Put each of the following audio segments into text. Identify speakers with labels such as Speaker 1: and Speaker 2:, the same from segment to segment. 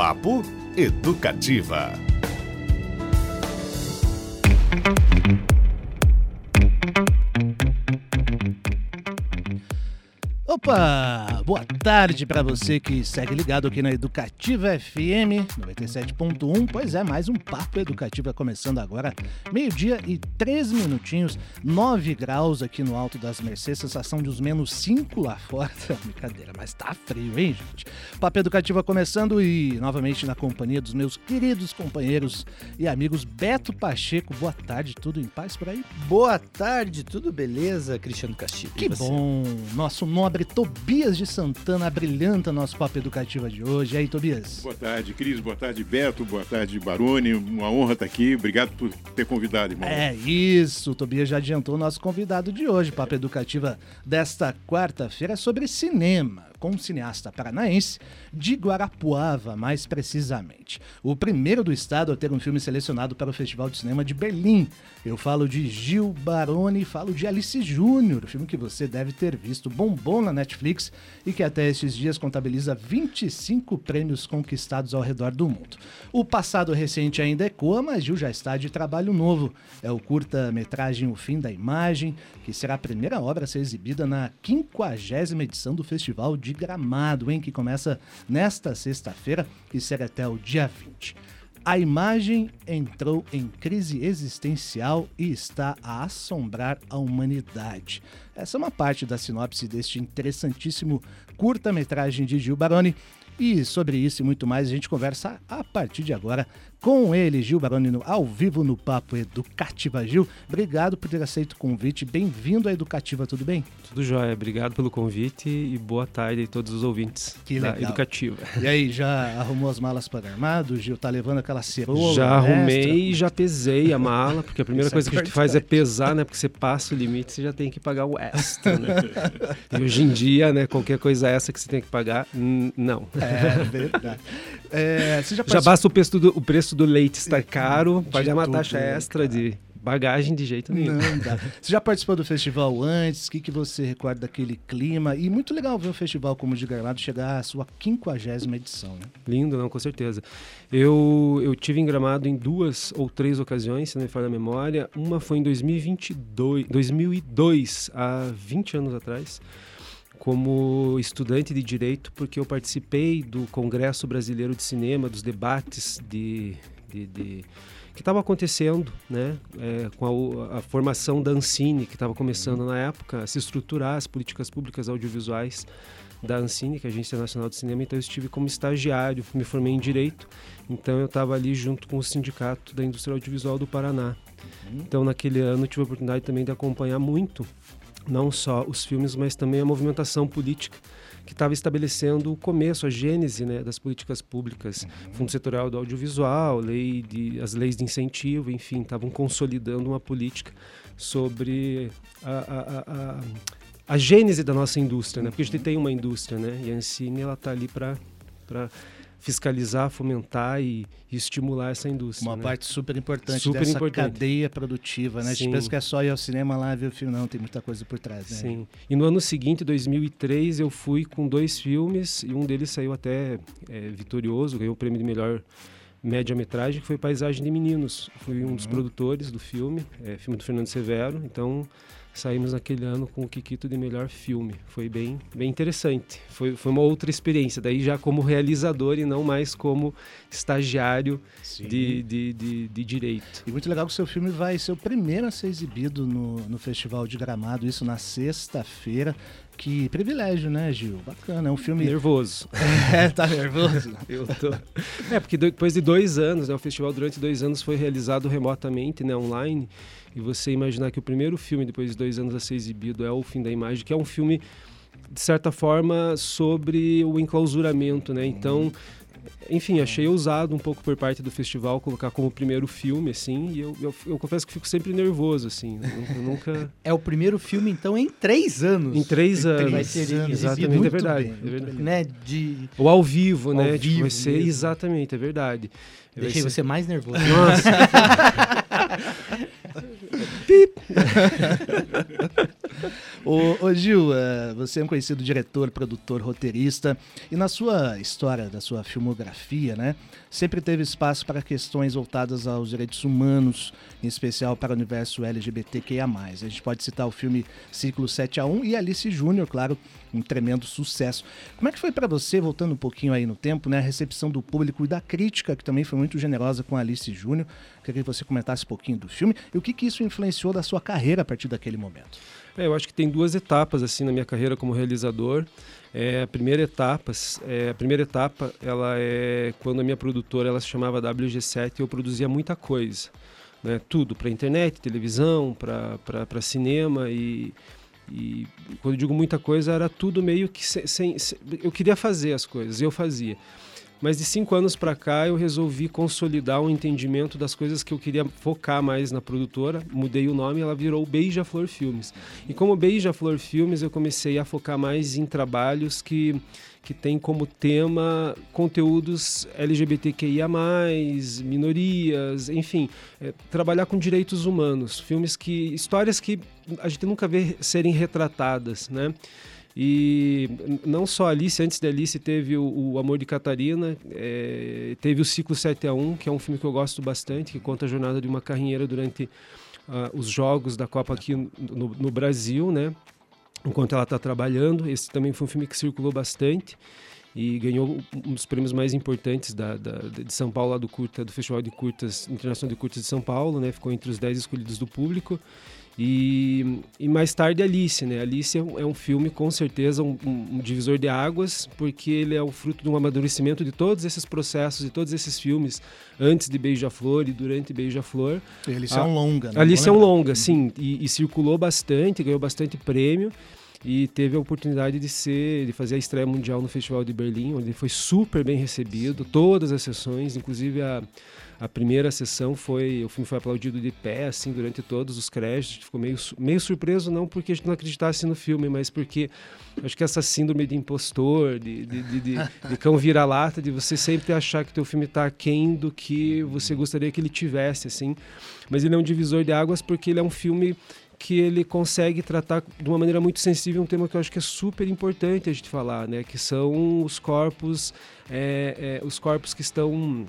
Speaker 1: Papo Educativa.
Speaker 2: Opa! Boa tarde para você que segue ligado aqui na Educativa FM 97.1. Pois é, mais um Papo Educativa começando agora. Meio-dia e três minutinhos, 9 graus aqui no Alto das Mercês, sensação de uns menos 5 lá fora. Brincadeira, mas tá frio, hein, gente? Papo Educativa começando e novamente na companhia dos meus queridos companheiros e amigos Beto Pacheco. Boa tarde, tudo em paz por aí?
Speaker 3: Boa tarde, tudo beleza, Cristiano Castilho?
Speaker 2: Que bom! Nosso nobre Tobias de Santana brilhanta nosso papo educativo de hoje. E aí, Tobias?
Speaker 4: Boa tarde, Cris. Boa tarde, Beto. Boa tarde, Baroni. Uma honra estar aqui. Obrigado por ter convidado, irmão.
Speaker 2: É isso. O Tobias já adiantou o nosso convidado de hoje. Papo Educativa desta quarta-feira é sobre cinema com um cineasta paranaense de Guarapuava, mais precisamente. O primeiro do estado a ter um filme selecionado para o Festival de Cinema de Berlim. Eu falo de Gil Baroni, falo de Alice Júnior, filme que você deve ter visto, bombom na Netflix e que até esses dias contabiliza 25 prêmios conquistados ao redor do mundo. O passado recente ainda ecoa, mas Gil já está de trabalho novo. É o curta-metragem O Fim da Imagem, que será a primeira obra a ser exibida na 50 edição do Festival de de Gramado, hein, que começa nesta sexta-feira e será até o dia 20. A imagem entrou em crise existencial e está a assombrar a humanidade. Essa é uma parte da sinopse deste interessantíssimo curta-metragem de Gil Baroni. E sobre isso e muito mais a gente conversa a partir de agora com ele, Gil Baroni, ao vivo no Papo Educativa. Gil, obrigado por ter aceito o convite. Bem-vindo à Educativa, tudo bem?
Speaker 5: Tudo jóia, obrigado pelo convite e boa tarde a todos os ouvintes
Speaker 2: que
Speaker 5: da
Speaker 2: legal.
Speaker 5: Educativa.
Speaker 2: E aí, já arrumou as malas para armado? Gil, tá levando aquela cerola?
Speaker 5: Já arrumei
Speaker 2: extra?
Speaker 5: e já pesei a mala, porque a primeira
Speaker 2: Isso
Speaker 5: coisa
Speaker 2: é
Speaker 5: que a gente faz é pesar, né? Porque você passa o limite, você já tem que pagar o extra, né? e hoje em dia, né, qualquer coisa essa que você tem que pagar, não.
Speaker 2: É verdade. É,
Speaker 5: já, já, basta o preço do, o preço do leite estar caro,
Speaker 2: De
Speaker 5: pagar uma
Speaker 2: tudo,
Speaker 5: taxa extra
Speaker 2: cara?
Speaker 5: de bagagem de jeito nenhum.
Speaker 2: Não dá. Você já participou do festival antes? O que, que você recorda daquele clima? E muito legal ver o festival como de Gramado chegar à sua 50 edição, né?
Speaker 5: Lindo, não, com certeza. Eu, eu tive em Gramado em duas ou três ocasiões, se não me falha a memória. Uma foi em 2022, 2002, há 20 anos atrás, como estudante de direito, porque eu participei do Congresso Brasileiro de Cinema, dos debates de, de, de que estava acontecendo, né, é, com a, a, formação da Ancine, que estava começando na época a se estruturar as políticas públicas audiovisuais da Ancine, que é a Agência Nacional de Cinema, então eu estive como estagiário, me formei em Direito, então eu estava ali junto com o Sindicato da Indústria Audiovisual do Paraná. Então naquele ano eu tive a oportunidade também de acompanhar muito não só os filmes, mas também a movimentação política que estava estabelecendo o começo, a gênese né, das políticas públicas, uhum. Fundo Setorial do Audiovisual, lei de, as leis de incentivo, enfim, estavam consolidando uma política sobre a, a, a, a, gênese da nossa indústria, né? porque a gente tem uma indústria, né? e a Ancine está ali para fiscalizar, fomentar e, e, estimular essa indústria.
Speaker 2: Uma
Speaker 5: né?
Speaker 2: parte super importante
Speaker 5: super
Speaker 2: dessa
Speaker 5: importante.
Speaker 2: cadeia produtiva, né? A gente pensa que é só ir ao cinema lá ver o filme, não, tem muita coisa por trás, né?
Speaker 5: Sim. E no ano seguinte, 2003, eu fui com dois filmes e um deles saiu até é, vitorioso, ganhou o prêmio de melhor média-metragem, que foi Paisagem de Meninos. Fui um dos
Speaker 2: Uhum.
Speaker 5: produtores do filme, é, filme do Fernando Severo, então saímos naquele ano com o Kikito de melhor filme. Foi bem, bem interessante. Foi, foi uma outra experiência, daí já como realizador e não mais como estagiário de, de, de, de direito.
Speaker 2: E muito legal que o seu filme vai ser o primeiro a ser exibido no, no Festival de Gramado, isso na sexta-feira. Que privilégio, né, Gil? Bacana, é um filme...
Speaker 5: Nervoso.
Speaker 2: É, tá nervoso?
Speaker 5: Eu tô. É, porque depois de dois anos, né, o festival durante dois anos foi realizado remotamente, né, online. E você imaginar que o primeiro filme, depois de dois anos a ser exibido, é O Fim da Imagem, que é um filme, de certa forma, sobre o enclausuramento, né? Então, enfim, achei ousado um pouco por parte do festival colocar como primeiro filme, assim. E eu, eu, eu confesso que fico sempre nervoso, assim. Eu, nunca.
Speaker 3: É o primeiro filme, então, em três anos.
Speaker 5: Em três anos.
Speaker 3: Vai ser exibido.
Speaker 5: Exatamente,
Speaker 2: Muito
Speaker 5: é verdade.
Speaker 2: bem,
Speaker 5: é verdade.
Speaker 3: Né, de...
Speaker 5: Ou ao vivo,
Speaker 3: Ao
Speaker 5: né? tipo,
Speaker 3: vivo
Speaker 5: vai ser
Speaker 3: mesmo.
Speaker 5: exatamente, é verdade.
Speaker 3: Deixei
Speaker 5: ser-
Speaker 3: você mais nervoso.
Speaker 5: Nossa. Beep.
Speaker 2: ô, ô, Gil, uh, você é um conhecido diretor, produtor, roteirista, e na sua história, da sua filmografia, né, sempre teve espaço para questões voltadas aos direitos humanos, em especial para o universo LGBTQIA+. A gente pode citar o filme Ciclo 7 a 1 e Alice Júnior, claro, um tremendo sucesso. Como é que foi para você, voltando um pouquinho aí no tempo, né, a recepção do público e da crítica, que também foi muito generosa com Alice Júnior? Queria que você comentasse um pouquinho do filme e o que, que isso influenciou da sua carreira a partir daquele momento.
Speaker 5: É, eu acho que tem duas etapas assim na minha carreira como realizador. É, a primeira etapa, é, a primeira etapa, ela é quando a minha produtora ela se chamava WG7 e eu produzia muita coisa, né? Tudo para internet, televisão, para cinema e, e quando eu digo muita coisa era tudo meio que sem, sem, eu queria fazer as coisas eu fazia. Mas de cinco anos para cá eu resolvi consolidar um entendimento das coisas que eu queria focar mais na produtora. Mudei o nome, ela virou Beija-Flor Filmes. E como Beija-Flor Filmes, eu comecei a focar mais em trabalhos que que tem como tema conteúdos LGBTQIA+, minorias, enfim, é, trabalhar com direitos humanos, filmes que histórias que a gente nunca vê serem retratadas, né? E não só Alice, antes da Alice teve o, o Amor de Catarina, é, teve o Ciclo 7 a 1, que é um filme que eu gosto bastante, que conta a jornada de uma carrinheira durante uh, os jogos da Copa aqui no, no Brasil, né? Enquanto ela está trabalhando. Esse também foi um filme que circulou bastante e ganhou um dos prêmios mais importantes da, da, de São Paulo, lá do curta, do Festival de Curtas Internacional de Curtas de São Paulo, né? Ficou entre os 10 escolhidos do público. E, e mais tarde Alice, né? Alice é um, é um filme com certeza um, um, divisor de águas, porque ele é o fruto de um amadurecimento de todos esses processos e todos esses filmes antes de Beija-Flor e durante Beija-Flor.
Speaker 2: Alice é um longa, né?
Speaker 5: Alice é um longa, sim, e, e circulou bastante, ganhou bastante prêmio e teve a oportunidade de ser de fazer a estreia mundial no Festival de Berlim, onde ele foi super bem recebido, todas as sessões, inclusive a a primeira sessão foi, o filme foi aplaudido de pé, assim, durante todos os créditos. Ficou meio, meio surpreso, não porque a gente não acreditasse no filme, mas porque acho que essa síndrome de impostor, de, de, de, de, de cão vira-lata, de você sempre achar que o teu filme está aquém do que você gostaria que ele tivesse, assim. Mas ele é um divisor de águas porque ele é um filme que ele consegue tratar de uma maneira muito sensível um tema que eu acho que é super importante a gente falar, né? Que são os corpos, é, é, os corpos que estão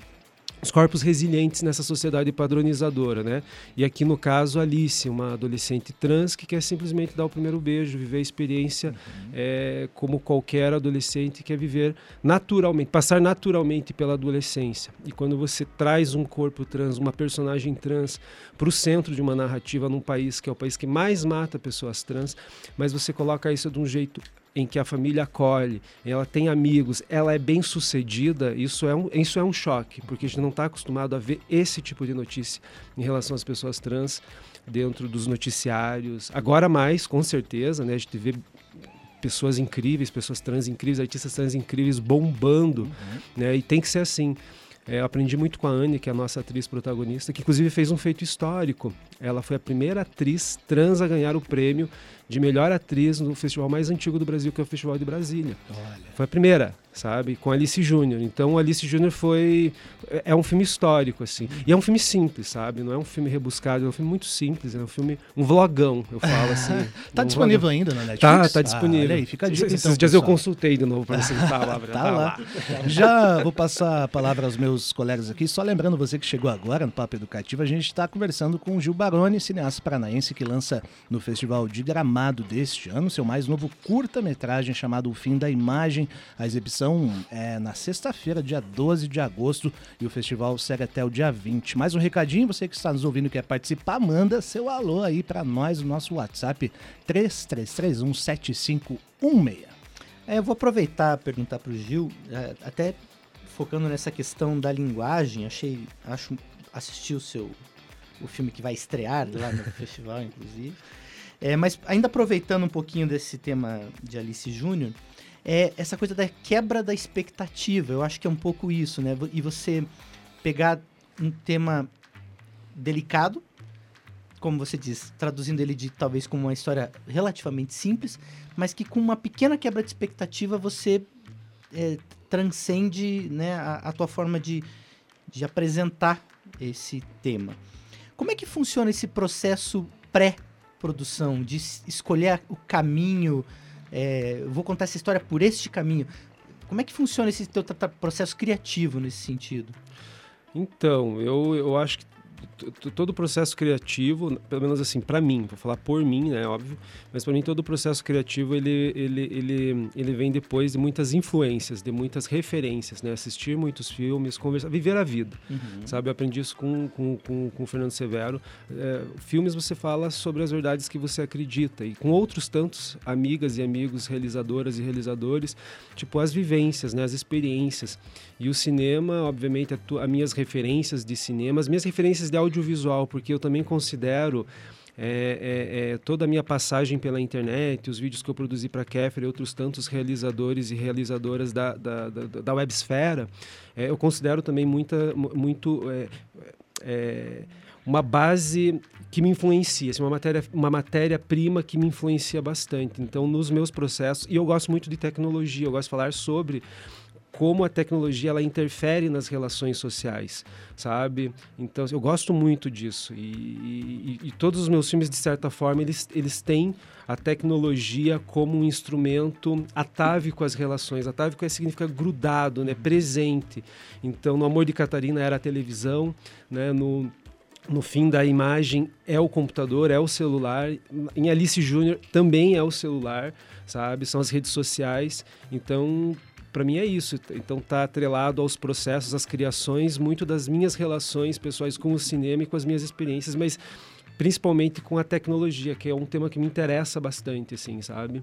Speaker 5: os corpos resilientes nessa sociedade padronizadora, né? E aqui no caso Alice, uma adolescente trans que quer simplesmente dar o primeiro beijo, viver a experiência uhum. é, como qualquer adolescente quer viver naturalmente, passar naturalmente pela adolescência. E quando você traz um corpo trans, uma personagem trans para o centro de uma narrativa num país que é o país que mais mata pessoas trans, mas você coloca isso de um jeito em que a família acolhe, ela tem amigos, ela é bem sucedida, isso é um, isso é um choque, porque a gente não está acostumado a ver esse tipo de notícia em relação às pessoas trans dentro dos noticiários. Agora mais, com certeza, né? A gente vê pessoas incríveis, pessoas trans incríveis, artistas trans incríveis bombando, uhum. né? E tem que ser assim. É, eu aprendi muito com a Anne, que é a nossa atriz protagonista, que inclusive fez um feito histórico. Ela foi a primeira atriz trans a ganhar o prêmio de melhor atriz no festival mais antigo do Brasil, que é o Festival de Brasília. Olha. Foi a primeira, sabe? Com Alice Júnior. Então, Alice Júnior foi. É, é um filme histórico, assim. E é um filme simples, sabe? Não é um filme rebuscado, é um filme muito simples. É um filme. Um vlogão, eu falo assim.
Speaker 2: tá
Speaker 5: um
Speaker 2: disponível
Speaker 5: vlogão.
Speaker 2: ainda na Netflix?
Speaker 5: Tá, tá disponível.
Speaker 2: Ah, olha aí, fica a dica.
Speaker 5: Esses
Speaker 2: então,
Speaker 5: dias eu consultei de novo para ver se ele tá lá.
Speaker 2: tá, tá lá. lá. Já vou passar a palavra aos meus colegas aqui. Só lembrando você que chegou agora no Papo Educativo, a gente está conversando com o Gil Baroni, cineasta paranaense que lança no Festival de Gramado deste ano seu mais novo curta-metragem chamado O Fim da Imagem. A exibição é na sexta-feira, dia 12 de agosto, e o festival segue até o dia 20. Mais um recadinho, você que está nos ouvindo e quer participar, manda seu alô aí para nós no nosso WhatsApp 3331 7516.
Speaker 3: É, eu vou aproveitar e perguntar para o Gil, é, até focando nessa questão da linguagem, achei, acho, assisti o seu o filme que vai estrear lá no festival, inclusive. É, mas ainda aproveitando um pouquinho desse tema de Alice Júnior, é essa coisa da quebra da expectativa. Eu acho que é um pouco isso, né? E você pegar um tema delicado, como você diz, traduzindo ele de talvez como uma história relativamente simples, mas que com uma pequena quebra de expectativa você é, transcende né, a, a tua forma de, de apresentar esse tema. Como é que funciona esse processo pré produção, de escolher o caminho, é, vou contar essa história por este caminho. Como é que funciona esse teu processo criativo nesse sentido?
Speaker 5: Então, eu, eu acho que todo o processo criativo, pelo menos assim, para mim, vou falar por mim, né, óbvio, mas para mim todo o processo criativo ele, ele, ele, ele vem depois de muitas influências, de muitas referências, né, assistir muitos filmes, conversar, viver a vida, uhum. sabe? Eu aprendi isso com, com, com, com o Fernando Severo. É, filmes você fala sobre as verdades que você acredita e com outros tantos amigas e amigos, realizadoras e realizadores, tipo as vivências, né, as experiências. E o cinema, obviamente, as minhas referências de cinema, as minhas referências de audiovisual, porque eu também considero é, é, é, toda a minha passagem pela internet, os vídeos que eu produzi para Kefir e outros tantos realizadores e realizadoras da, da, da, da websfera, é, eu considero também muita, muito é, é, uma base que me influencia, assim, uma matéria uma matéria prima que me influencia bastante. Então, nos meus processos e eu gosto muito de tecnologia, eu gosto de falar sobre como a tecnologia ela interfere nas relações sociais, sabe? Então eu gosto muito disso e, e, e, todos os meus filmes de certa forma eles, eles têm a tecnologia como um instrumento atávico às relações. Atávico é, significa grudado, né? Presente. Então no Amor de Catarina era a televisão, né? No no fim da imagem é o computador, é o celular. Em Alice Júnior também é o celular, sabe? São as redes sociais. Então, para mim é isso. Então tá atrelado aos processos, às criações, muito das minhas relações pessoais com o cinema e com as minhas experiências, mas principalmente com a tecnologia, que é um tema que me interessa bastante, assim, sabe?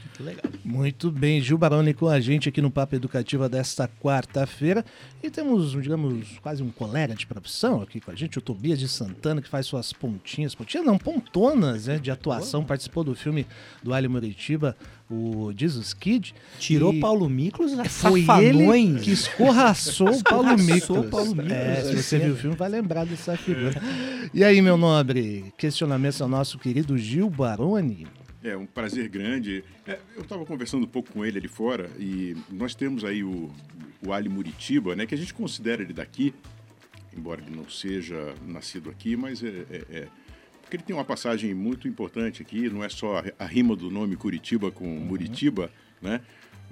Speaker 2: Muito legal. Muito bem, Gil Baroni com a gente aqui no Papo Educativa desta quarta-feira. E temos, digamos, quase um colega de profissão aqui com a gente, o Tobias de Santana, que faz suas pontinhas, pontinhas não, pontonas né, de atuação, participou do filme do Ali Muritiba, o Jesus Kid.
Speaker 3: Tirou e Paulo Miklos,
Speaker 2: foi ele que escorraçou o Paulo Miklos. Paulo Miklos. É, se você viu o filme, vai lembrar dessa figura. E aí, meu nobre, questionamento ao nosso querido Gil Baroni.
Speaker 4: É um prazer grande. É, eu estava conversando um pouco com ele ali fora e nós temos aí o, o Ali Muritiba, né, que a gente considera ele daqui, embora ele não seja nascido aqui, mas é, é, é porque ele tem uma passagem muito importante aqui, não é só a rima do nome Curitiba com uhum. Muritiba, né?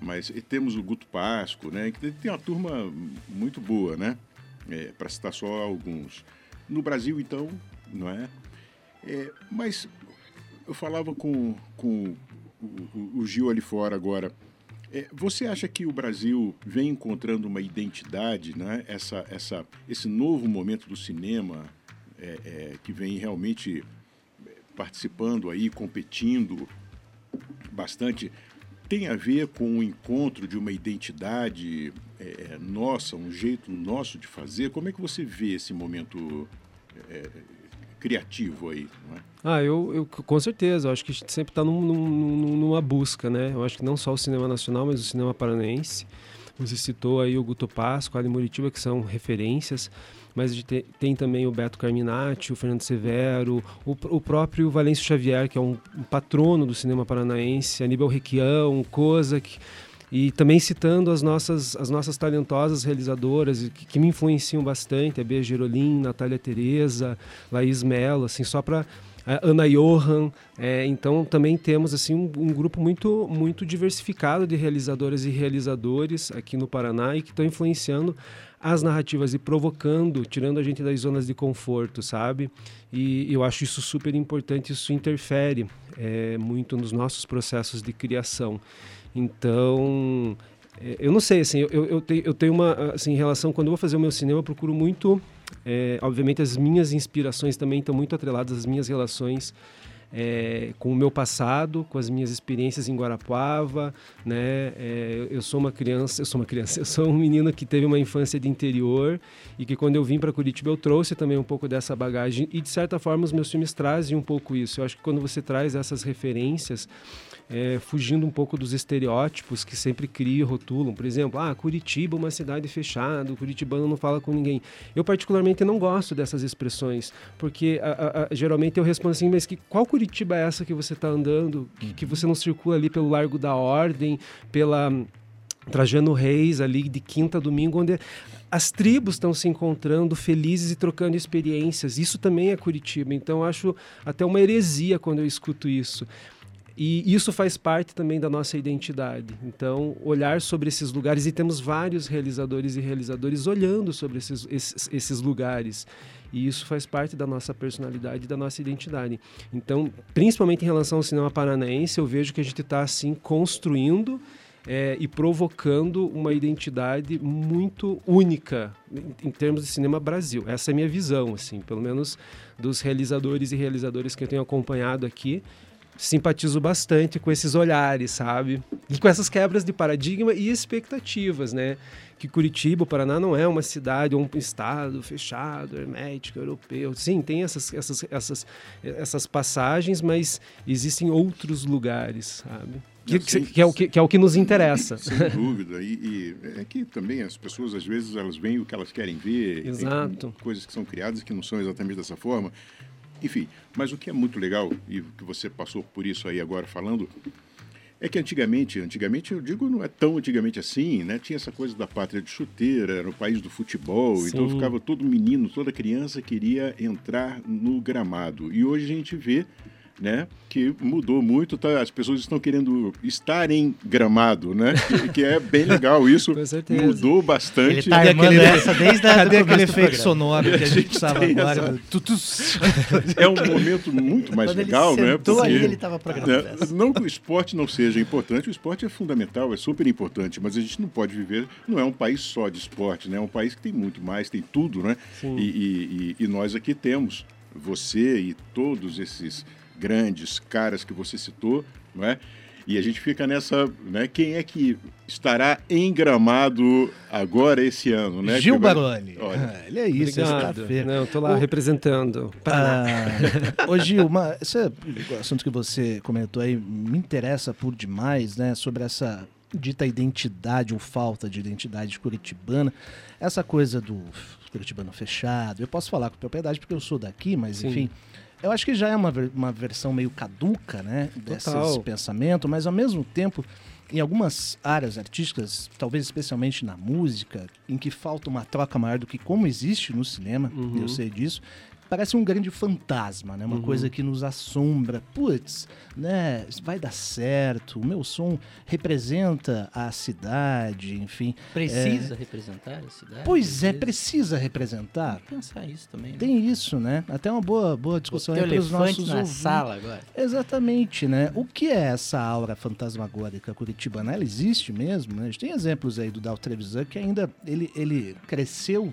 Speaker 4: Mas temos o Guto Pasco, né? Que tem uma turma muito boa, né? É, Para citar só alguns. No Brasil, então, não é? é mas eu falava com, com o, o, Gil ali fora agora. É, você acha que o Brasil vem encontrando uma identidade, né? essa, essa, esse novo momento do cinema é, é, que vem realmente participando aí, competindo bastante, tem a ver com o encontro de uma identidade é, nossa, um jeito nosso de fazer? Como é que você vê esse momento é, criativo aí, é?
Speaker 5: Ah, eu, eu com certeza, eu acho que a gente sempre está num, num, numa busca, né? Eu acho que não só o cinema nacional, mas o cinema paranaense. Você citou aí o Guto Pasco, Ali Muritiba, que são referências, mas tem, também o Beto Carminati, o Fernando Severo, o, o próprio Valêncio Xavier, que é um, um, patrono do cinema paranaense, Aníbal Requião, Kozak, e também citando as nossas, as nossas talentosas realizadoras que, que me influenciam bastante, a Bia Gerolim, Natália Tereza, Laís Mello, assim, só para Ana Johan. É, então também temos assim um, um, grupo muito muito diversificado de realizadoras e realizadores aqui no Paraná e que estão influenciando as narrativas e provocando, tirando a gente das zonas de conforto, sabe? E eu acho isso super importante, isso interfere é, muito nos nossos processos de criação. Então, é, eu não sei, assim, eu, eu, tenho, eu tenho uma assim, relação, quando eu vou fazer o meu cinema, eu procuro muito, é, obviamente as minhas inspirações também estão muito atreladas às minhas relações é, com o meu passado, com as minhas experiências em Guarapuava, né? É, eu sou uma criança, eu sou uma criança, eu sou um menino que teve uma infância de interior e que quando eu vim para Curitiba eu trouxe também um pouco dessa bagagem e de certa forma os meus filmes trazem um pouco isso. Eu acho que quando você traz essas referências é, fugindo um pouco dos estereótipos que sempre criam, rotulam. Por exemplo, ah, Curitiba é uma cidade fechada, o curitibano não fala com ninguém. Eu particularmente não gosto dessas expressões, porque a, a, a, geralmente eu respondo assim, mas que, qual Curitiba é essa que você está andando, que, que você não circula ali pelo Largo da Ordem, pela Trajano Reis ali de quinta a domingo, onde as tribos estão se encontrando felizes e trocando experiências. Isso também é Curitiba. Então, acho até uma heresia quando eu escuto isso. E isso faz parte também da nossa identidade. Então, olhar sobre esses lugares, e temos vários realizadores e realizadores olhando sobre esses, esses, esses lugares. E isso faz parte da nossa personalidade da nossa identidade. Então, principalmente em relação ao cinema paranaense, eu vejo que a gente está assim construindo é, e provocando uma identidade muito única em, em, termos de cinema Brasil. Essa é a minha visão, assim, pelo menos dos realizadores e realizadoras que eu tenho acompanhado aqui simpatizo bastante com esses olhares, sabe? E com essas quebras de paradigma e expectativas, né? Que Curitiba, o Paraná, não é uma cidade ou um estado fechado, hermético, europeu. Sim, tem essas, essas, essas, essas passagens, mas existem outros lugares, sabe? Que, que, que, é o que, que, é o que nos interessa.
Speaker 4: Sem dúvida. E, e, é que também as pessoas, às vezes, elas veem o que elas querem ver.
Speaker 5: Exato.
Speaker 4: coisas que são criadas que não são exatamente dessa forma. Enfim, mas o que é muito legal, e que você passou por isso aí agora falando, é que antigamente, antigamente eu digo não é tão antigamente assim, né? Tinha essa coisa da pátria de chuteira, era o país do futebol, Sim. então ficava todo menino, toda criança queria entrar no gramado. E hoje a gente vê né? Que mudou muito, tá? As pessoas estão querendo estar em Gramado, né? Que, que é bem legal isso.
Speaker 5: Com certeza.
Speaker 4: Mudou bastante. Ele
Speaker 3: tá aquele, essa desde a
Speaker 2: Cadê aquele efeito sonoro que a gente estava agora?
Speaker 4: É um momento muito mais
Speaker 3: Quando
Speaker 4: legal,
Speaker 3: ele
Speaker 4: né?
Speaker 3: Porque, aí ele estava programado.
Speaker 4: Né? Não que o esporte não seja importante, o esporte é fundamental, é super importante, mas a gente não pode viver, não é um país só de esporte, né? É um país que tem muito mais, tem tudo, né? E, e, e nós aqui temos você e todos esses grandes caras que você citou, não é? E a gente fica nessa, né? Quem é que estará em Gramado agora esse ano, né?
Speaker 2: Gil Baroni. Olha, ele é isso,
Speaker 5: Obrigado. É Não, estou lá o... representando.
Speaker 2: Ah, ô Gil, uma, esse é assunto que você comentou aí me interessa por demais, né? Sobre essa dita identidade ou falta de identidade curitibana, essa coisa do curitibano fechado. Eu posso falar com propriedade porque eu sou daqui, mas Sim. enfim eu acho que já é uma, uma versão meio caduca, né? Desse pensamento, mas ao mesmo tempo, em algumas áreas artísticas, talvez especialmente na música, em que falta uma troca maior do que como existe no cinema, uhum. eu sei disso, parece um grande fantasma, né? Uma uhum. coisa que nos assombra. Putz, né? Vai dar certo. O meu som representa a cidade, enfim.
Speaker 3: Precisa é... representar a cidade?
Speaker 2: Pois é, precisa representar.
Speaker 3: Pensar isso também. Né?
Speaker 2: Tem isso, né? Até uma boa, boa discussão entre os nossos
Speaker 3: na ouvintes. sala agora.
Speaker 2: Exatamente, né? O que é essa aura fantasmagórica curitibana? Ela existe mesmo, né? A gente tem exemplos aí do Dal Trevisan que ainda ele, ele cresceu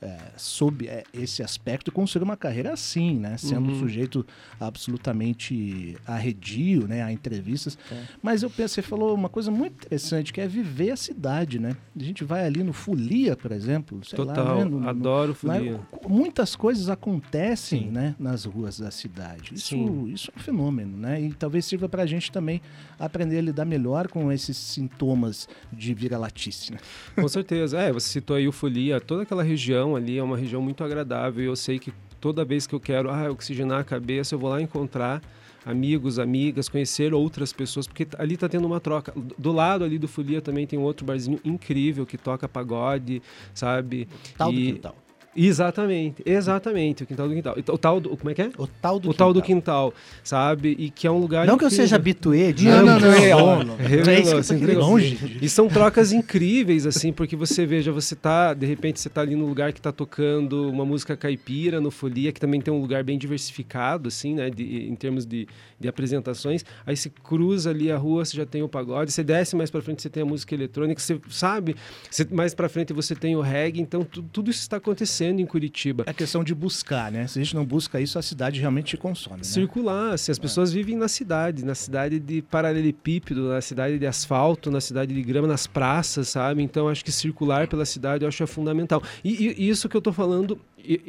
Speaker 2: é, sob é, esse aspecto construir uma carreira assim, né? Sendo uhum. um sujeito absolutamente arredio, né? A entrevistas. É. Mas eu penso, você falou uma coisa muito interessante, que é viver a cidade, né? A gente vai ali no Folia, por exemplo.
Speaker 5: Total,
Speaker 2: lá,
Speaker 5: né? no, adoro no, Folia. Lá,
Speaker 2: muitas coisas acontecem, né? Nas ruas da cidade. Isso, isso é um fenômeno, né? E talvez sirva para a gente também aprender a lidar melhor com esses sintomas de vira-latice, né?
Speaker 5: Com certeza. É, você citou aí o Folia, toda aquela região ali é uma região muito agradável e eu sei que toda vez que eu quero ah, oxigenar a cabeça, eu vou lá encontrar amigos, amigas, conhecer outras pessoas, porque ali está tendo uma troca. Do lado ali do Folia também tem um outro barzinho incrível que toca pagode, sabe?
Speaker 3: Tal e... do quintal.
Speaker 5: Exatamente, exatamente, o quintal do quintal. O tal do, como é que é?
Speaker 3: O tal do
Speaker 5: o
Speaker 3: quintal.
Speaker 5: tal do quintal, sabe? E que é um lugar
Speaker 3: Não que eu seja habituê de
Speaker 5: Não, não, não,
Speaker 3: não.
Speaker 5: Revelou, assim, longe. E são trocas incríveis assim, porque você veja, você tá, de repente você tá ali no lugar que tá tocando uma música caipira no Folia, que também tem um lugar bem diversificado assim, né, de, em termos de, de apresentações. Aí você cruza ali a rua, você já tem o pagode, você desce mais para frente, você tem a música eletrônica, você sabe, você, mais para frente você tem o reggae, então tudo isso está acontecendo acontecendo em Curitiba.
Speaker 2: É questão de buscar, né? Se a gente não busca isso, a cidade realmente consome. Né?
Speaker 5: Circular, se as pessoas é. vivem na cidade, na cidade de paralelepípedo, na cidade de asfalto, na cidade de grama, nas praças, sabe? Então acho que circular pela cidade eu acho é fundamental. E, e isso que eu estou falando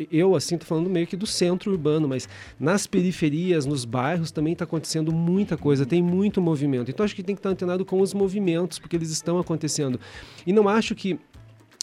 Speaker 5: eu assim tô falando meio que do centro urbano, mas nas periferias, nos bairros também está acontecendo muita coisa, tem muito movimento. Então acho que tem que estar antenado com os movimentos, porque eles estão acontecendo. E não acho que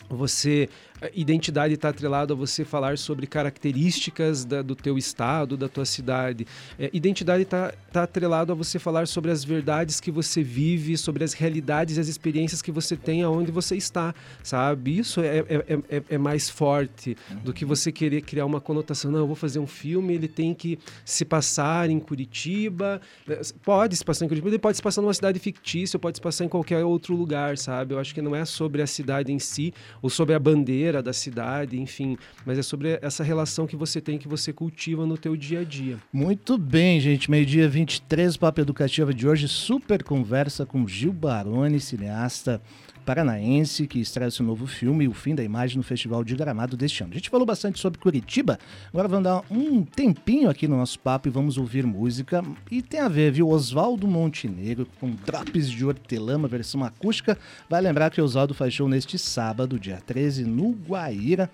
Speaker 5: você identidade está atrelado a você falar sobre características da, do teu estado, da tua cidade. É, identidade está tá atrelado a você falar sobre as verdades que você vive, sobre as realidades e as experiências que você tem aonde você está, sabe? Isso é, é, é, é mais forte do que você querer criar uma conotação. Não, eu vou fazer um filme, ele tem que se passar em Curitiba. É, pode se passar em Curitiba, ele pode se passar numa cidade fictícia, pode se passar em qualquer outro lugar, sabe? Eu acho que não é sobre a cidade em si, ou sobre a bandeira da cidade, enfim, mas é sobre essa relação que você tem, que você cultiva no teu dia a dia.
Speaker 2: Muito bem, gente. Meio-dia 23, Papo Educativa de hoje, super conversa com Gil Baroni, cineasta paranaense que estreia seu novo filme, O Fim da Imagem, no Festival de Gramado deste ano. A gente falou bastante sobre Curitiba, agora vamos dar um tempinho aqui no nosso papo e vamos ouvir música. E tem a ver, viu? Oswaldo Montenegro com Drops de Hortelã, uma versão acústica. Vai lembrar que Oswaldo faz show neste sábado, dia 13, no Guaíra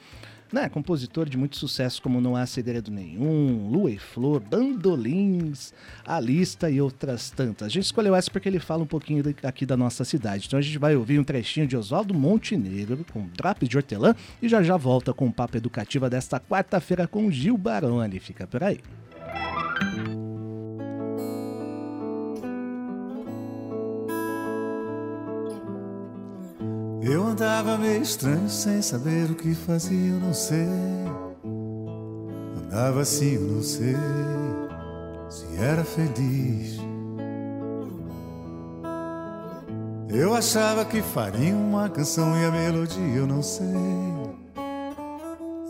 Speaker 2: né, compositor de muito sucesso como Não Há Segredo Nenhum, Lua e Flor, Bandolins, A Lista e outras tantas. A gente escolheu essa porque ele fala um pouquinho aqui da nossa cidade. Então a gente vai ouvir um trechinho de Oswaldo Montenegro com Drops de Hortelã e já já volta com o Papo Educativa desta quarta-feira com Gil Baroni. Fica por aí.
Speaker 6: Eu andava meio estranho, sem saber o que fazia, eu não sei. Andava assim, eu não sei se era feliz. Eu achava que faria uma canção e a melodia, eu não sei.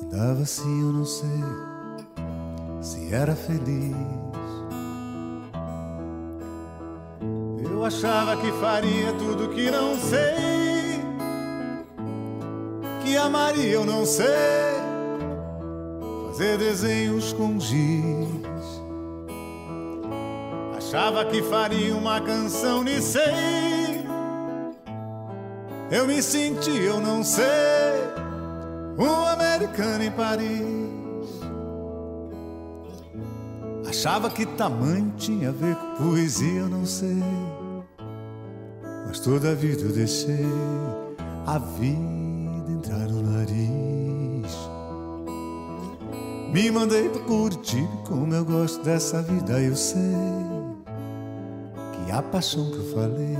Speaker 6: Andava assim, eu não sei se era feliz. Eu achava que faria tudo que não sei que amaria, eu não sei fazer desenhos com giz. Achava que faria uma canção de sei. Eu me senti, eu não sei, um americano em Paris. Achava que tamanho tinha a ver com poesia, eu não sei. Mas toda a vida eu deixei a vida nariz. Me mandei pra Curitiba, como eu gosto dessa vida, eu sei que a paixão que eu falei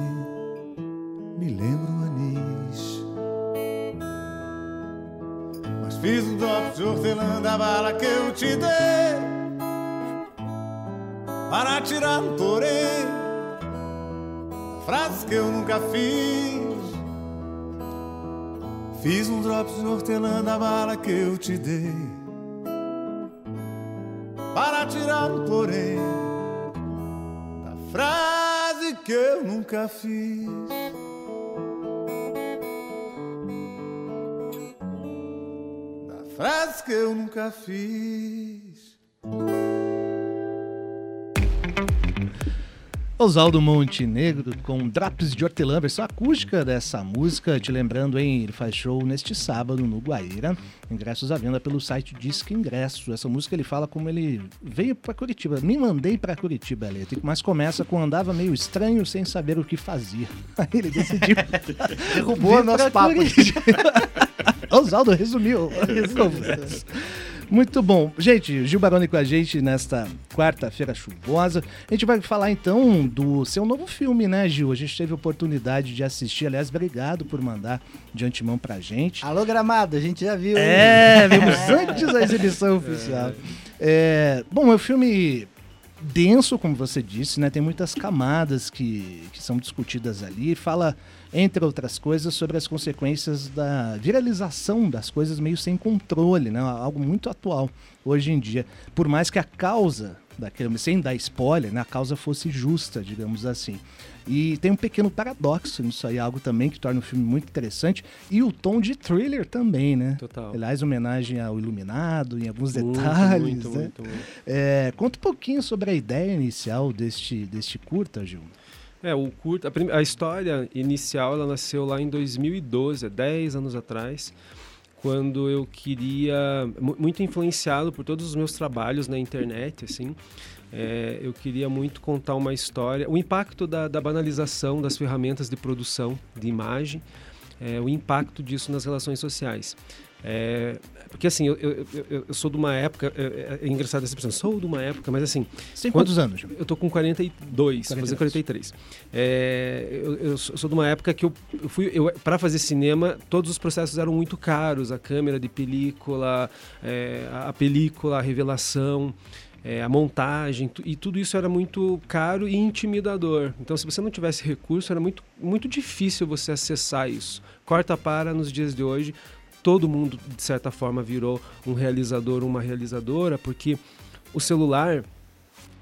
Speaker 6: me lembra um anis. Mas fiz o drop de hortelã da bala que eu te dei para tirar um porém frases que eu nunca fiz. Fiz um drops de hortelã da bala que eu te dei. Para tirar o porém Da frase que eu nunca fiz. Da frase que eu nunca fiz
Speaker 2: Oswaldo Montenegro com Drops de Hortelã, versão acústica dessa música. Te lembrando, hein, ele faz show neste sábado no Guaíra. Ingressos à venda pelo site Disque Ingresso. Essa música ele fala como ele veio para Curitiba. Me mandei para Curitiba, a letra. Mas começa com andava meio estranho sem saber o que fazia. Aí ele decidiu.
Speaker 3: Derrubou nosso papo.
Speaker 2: Oswaldo resumiu. resumiu. Muito bom. Gente, Gil Baroni com a gente nesta quarta-feira chuvosa. A gente vai falar então do seu novo filme, né, Gil? A gente teve a oportunidade de assistir. Aliás, obrigado por mandar de antemão pra gente.
Speaker 3: Alô, Gramado, a gente já viu.
Speaker 2: É, vimos antes da exibição oficial. É, bom, é um filme denso, como você disse, né? Tem muitas camadas que, que são discutidas ali. Fala entre outras coisas, sobre as consequências da viralização das coisas meio sem controle, né? algo muito atual hoje em dia. Por mais que a causa daquele, sem dar spoiler, né? a causa fosse justa, digamos assim. E tem um pequeno paradoxo nisso aí, algo também que torna o filme muito interessante. E o tom de thriller também, né?
Speaker 5: Total.
Speaker 2: Aliás, homenagem ao Iluminado, em alguns muito, detalhes. Muito, né? muito, muito. É, conta um pouquinho sobre a ideia inicial deste, deste curta, Gil.
Speaker 5: É, o curto, a, a, história inicial ela nasceu lá em 2012, 10 anos atrás, quando eu queria, muito influenciado por todos os meus trabalhos na internet, assim, é, eu queria muito contar uma história, o impacto da, da banalização das ferramentas de produção de imagem, é, o impacto disso nas relações sociais. É, porque assim, eu, eu, eu, eu sou de uma época. É, é engraçado essa expressão, sou de uma época, mas assim.
Speaker 2: Você tem quantos anos?
Speaker 5: Eu tô com 42, 42. fazer 43. É, eu, eu sou de uma época que eu, eu fui. Eu, para fazer cinema, todos os processos eram muito caros. A câmera de película, é, a película, a revelação. É, a montagem, e tudo isso era muito caro e intimidador. Então, se você não tivesse recurso, era muito, muito difícil você acessar isso. Corta para nos dias de hoje, todo mundo, de certa forma, virou um realizador, uma realizadora, porque o celular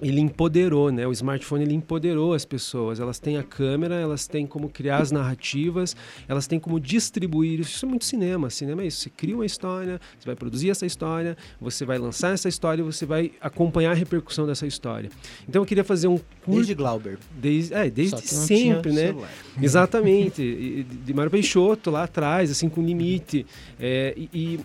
Speaker 5: ele empoderou, né? O smartphone ele empoderou as pessoas. Elas têm a câmera, elas têm como criar as narrativas, elas têm como distribuir. Isso é muito cinema. Cinema é isso. Você cria uma história, você vai produzir essa história, você vai lançar essa história, você vai acompanhar a repercussão dessa história. Então eu queria fazer um
Speaker 3: curso. Desde Glauber.
Speaker 5: Desde, é, desde sempre, né? Celular. Exatamente. de Mário Peixoto lá atrás, assim, com limite. É, e,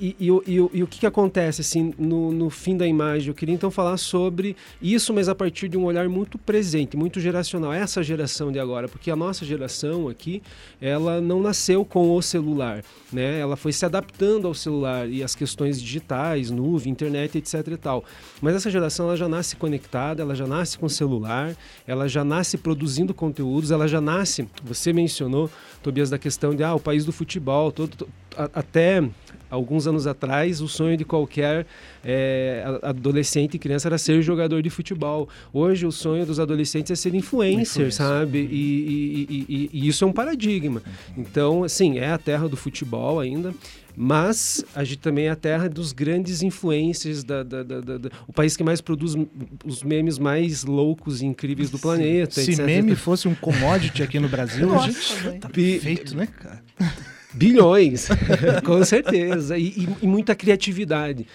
Speaker 5: e, e, e, e, o que, que acontece assim no, no, fim da imagem? Eu queria então falar sobre isso, mas a partir de um olhar muito presente, muito geracional. Essa geração de agora, porque a nossa geração aqui, ela não nasceu com o celular, né? Ela foi se adaptando ao celular e às questões digitais, nuvem, internet, etc e tal. Mas essa geração ela já nasce conectada, ela já nasce com celular, ela já nasce produzindo conteúdos, ela já nasce. Você mencionou, Tobias, da questão de ah, o país do futebol, todo, todo até alguns anos atrás, o sonho de qualquer é, adolescente e criança era ser jogador de futebol. Hoje, o sonho dos adolescentes é ser influencer, influencer. sabe? E, e, e, e, isso é um paradigma. Então, assim, é a terra do futebol ainda. Mas a gente também é a terra dos grandes influencers, da, da, da, da o país que mais produz os memes mais loucos e incríveis do planeta.
Speaker 2: Se, se meme fosse um commodity aqui no Brasil, a gente tá perfeito, né, cara?
Speaker 5: Bilhões, com certeza. E, e, e, muita criatividade.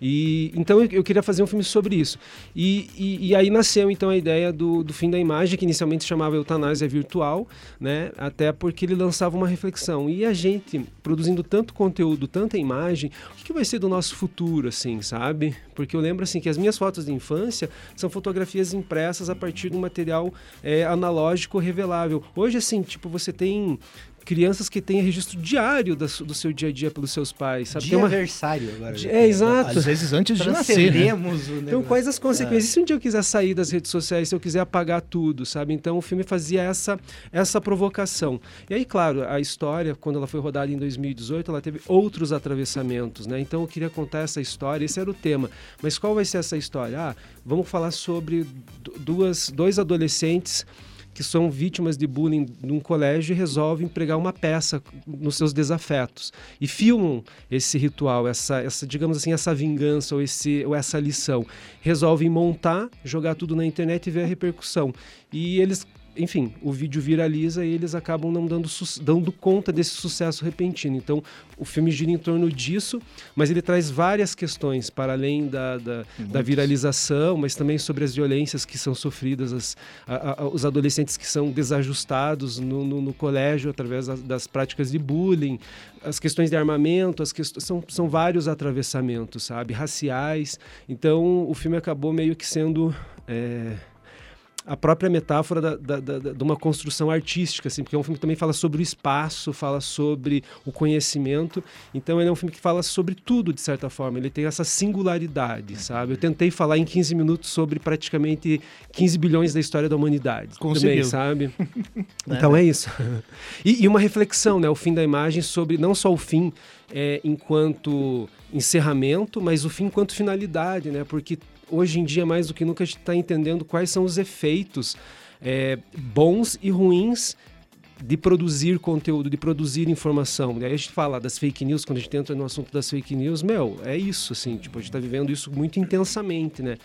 Speaker 5: E, então eu, queria fazer um filme sobre isso. E, e, e, aí nasceu então a ideia do, do fim da imagem, que inicialmente chamava Eutanásia Virtual, né? até porque ele lançava uma reflexão. E a gente, produzindo tanto conteúdo, tanta imagem, o que, que vai ser do nosso futuro, assim, sabe? Porque eu lembro assim que as minhas fotos de infância são fotografias impressas a partir um material é, analógico revelável. Hoje, assim, tipo, você tem crianças que têm registro diário do, do seu dia a dia pelos seus pais, sabe?
Speaker 3: Dia uma... aniversário agora.
Speaker 5: Né? É, exato.
Speaker 2: Às vezes antes de nascer,
Speaker 5: né? Então, quais as consequências? É. se um dia eu quiser sair das redes sociais, se eu quiser apagar tudo, sabe? Então, o filme fazia essa, essa provocação. E aí, claro, a história, quando ela foi rodada em 2018, ela teve outros atravessamentos, né? Então, eu queria contar essa história, esse era o tema. Mas qual vai ser essa história? Ah, vamos falar sobre duas, dois adolescentes que são vítimas de bullying num colégio e resolvem pregar uma peça nos seus desafetos e filmam esse ritual, essa, essa digamos assim, essa vingança ou, esse, ou essa lição. Resolvem montar, jogar tudo na internet e ver a repercussão. E eles enfim, o vídeo viraliza e eles acabam não dando, dando conta desse sucesso repentino. Então, o filme gira em torno disso, mas ele traz várias questões, para além da, da, da viralização, mas também sobre as violências que são sofridas, as, a, a, os adolescentes que são desajustados no, no, no colégio através das, das, práticas de bullying, as questões de armamento, as questões, são, são vários atravessamentos, sabe? Raciais. Então, o filme acabou meio que sendo. É, a própria metáfora da, da, da, de uma construção artística, assim, porque é um filme que também fala sobre o espaço, fala sobre o conhecimento. Então ele é um filme que fala sobre tudo, de certa forma. Ele tem essa singularidade, sabe? Eu tentei falar em 15 minutos sobre praticamente 15 bilhões da história da humanidade.
Speaker 2: Conseguiu.
Speaker 5: Também, sabe? então é isso. E, e, uma reflexão, né? O fim da imagem sobre não só o fim é, enquanto encerramento, mas o fim enquanto finalidade, né? Porque hoje em dia, mais do que nunca, a gente está entendendo quais são os efeitos é, bons e ruins de produzir conteúdo, de produzir informação. Aí a gente fala das fake news, quando a gente entra no assunto das fake news, meu, é isso, assim, tipo, a gente está vivendo isso muito intensamente, né?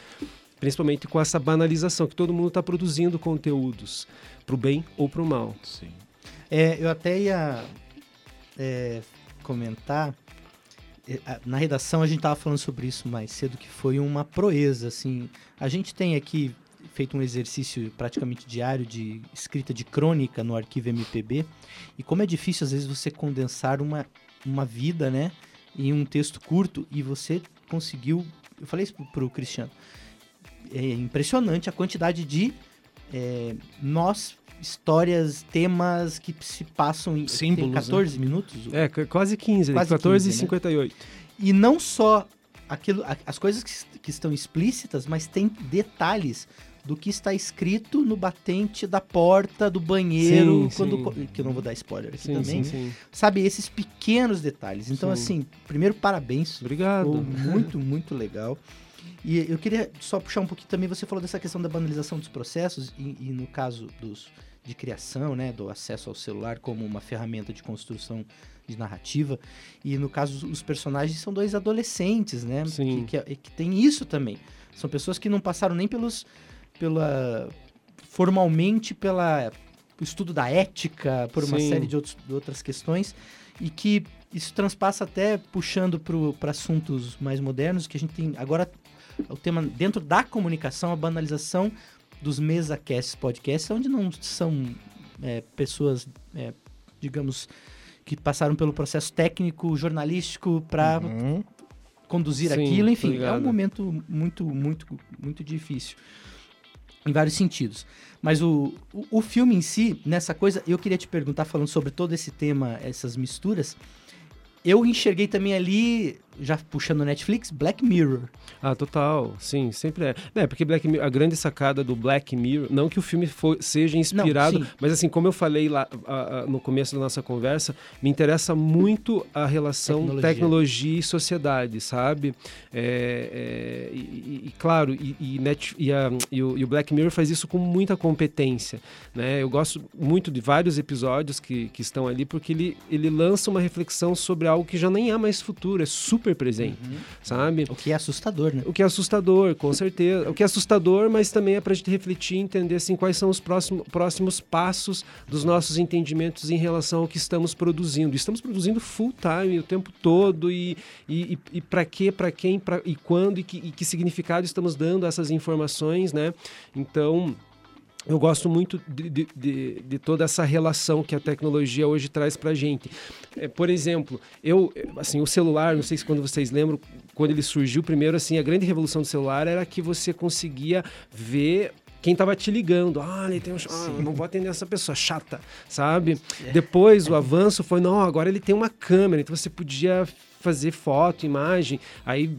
Speaker 5: Principalmente com essa banalização, que todo mundo está produzindo conteúdos, para o bem ou para o mal.
Speaker 3: Sim. É, eu até ia é, comentar na redação a gente estava falando sobre isso mais cedo, que foi uma proeza, assim. A gente tem aqui feito um exercício praticamente diário de escrita de crônica no arquivo MPB, e como é difícil às vezes você condensar uma, uma vida, né, em um texto curto, e você conseguiu, eu falei isso para o Cristiano, é impressionante a quantidade de é, nós histórias, temas que se passam em
Speaker 2: Símbolos,
Speaker 3: tem 14 minutos.
Speaker 5: É, quase 15, né?
Speaker 3: Quase
Speaker 5: 14 e
Speaker 3: 15, né?
Speaker 5: 58.
Speaker 3: E não só aquilo, as coisas que, que estão explícitas, mas tem detalhes do que está escrito no batente da porta do banheiro,
Speaker 5: Sim,
Speaker 3: quando
Speaker 5: sim.
Speaker 3: que eu não vou dar spoiler aqui
Speaker 5: Sim,
Speaker 3: também.
Speaker 5: sim, sim.
Speaker 3: Sabe esses pequenos detalhes. Então
Speaker 5: Sim.
Speaker 3: assim, primeiro parabéns
Speaker 5: Obrigado.
Speaker 3: Muito, muito legal. E eu queria só puxar um pouquinho também, você falou dessa questão da banalização dos processos, e, e no caso dos, de criação, né, do acesso ao celular como uma ferramenta de construção de narrativa, e no caso os personagens são dois adolescentes, né,
Speaker 5: Sim.
Speaker 3: que, que, que tem isso também. São pessoas que não passaram nem pelos, pela, formalmente pela estudo da ética, por uma
Speaker 5: Sim.
Speaker 3: série de, outros, de outras questões, e que isso transpassa até puxando para assuntos mais modernos, que a gente tem agora o tema dentro da comunicação, a banalização dos mesa-casts, podcasts, onde não são é, pessoas, é, digamos, que passaram pelo processo técnico, jornalístico para
Speaker 2: Uhum.
Speaker 3: conduzir
Speaker 5: Sim,
Speaker 3: aquilo, enfim, é um momento muito, muito, muito difícil. Em vários sentidos. Mas o, o, o filme em si, nessa coisa, eu queria te perguntar, falando sobre todo esse tema, essas misturas, eu enxerguei também ali, já puxando Netflix, Black Mirror.
Speaker 5: Ah, total, sim, sempre é. É, porque Black Mirror, a grande sacada do Black Mirror, não que o filme foi- seja inspirado,
Speaker 3: sim.
Speaker 5: mas assim, como eu falei lá ah, ah, no começo da nossa conversa, me interessa muito a relação
Speaker 3: Tecnologia.
Speaker 5: tecnologia, e sociedade, sabe? É, é, e, e- e, claro, e, e Net- e a- e o, e o Black Mirror faz isso com muita competência, né? Eu gosto muito de vários episódios que, que estão ali, porque ele, ele lança uma reflexão sobre algo que já nem é mais futuro, é super presente, sabe?
Speaker 3: O que é assustador, né?
Speaker 5: O que é assustador, com certeza. O que é assustador, mas também é para a gente refletir e entender assim, quais são os próximos, próximos passos dos nossos entendimentos em relação ao que estamos produzindo. Estamos produzindo full time o tempo todo e, e, e, e para quê, para quem, pra, e quando e que, e que significado estamos dando a essas informações, né? Então eu gosto muito de, de, de, toda essa relação que a tecnologia hoje traz para gente. É, por exemplo, eu, assim, o celular, não sei se quando vocês lembram, quando ele surgiu primeiro, assim, a grande revolução do celular era que você conseguia ver quem estava te ligando. Ah, ele tem um, ah, não vou atender essa pessoa chata, sabe? Depois o avanço foi, não, agora ele tem uma câmera, então você podia fazer foto, imagem, aí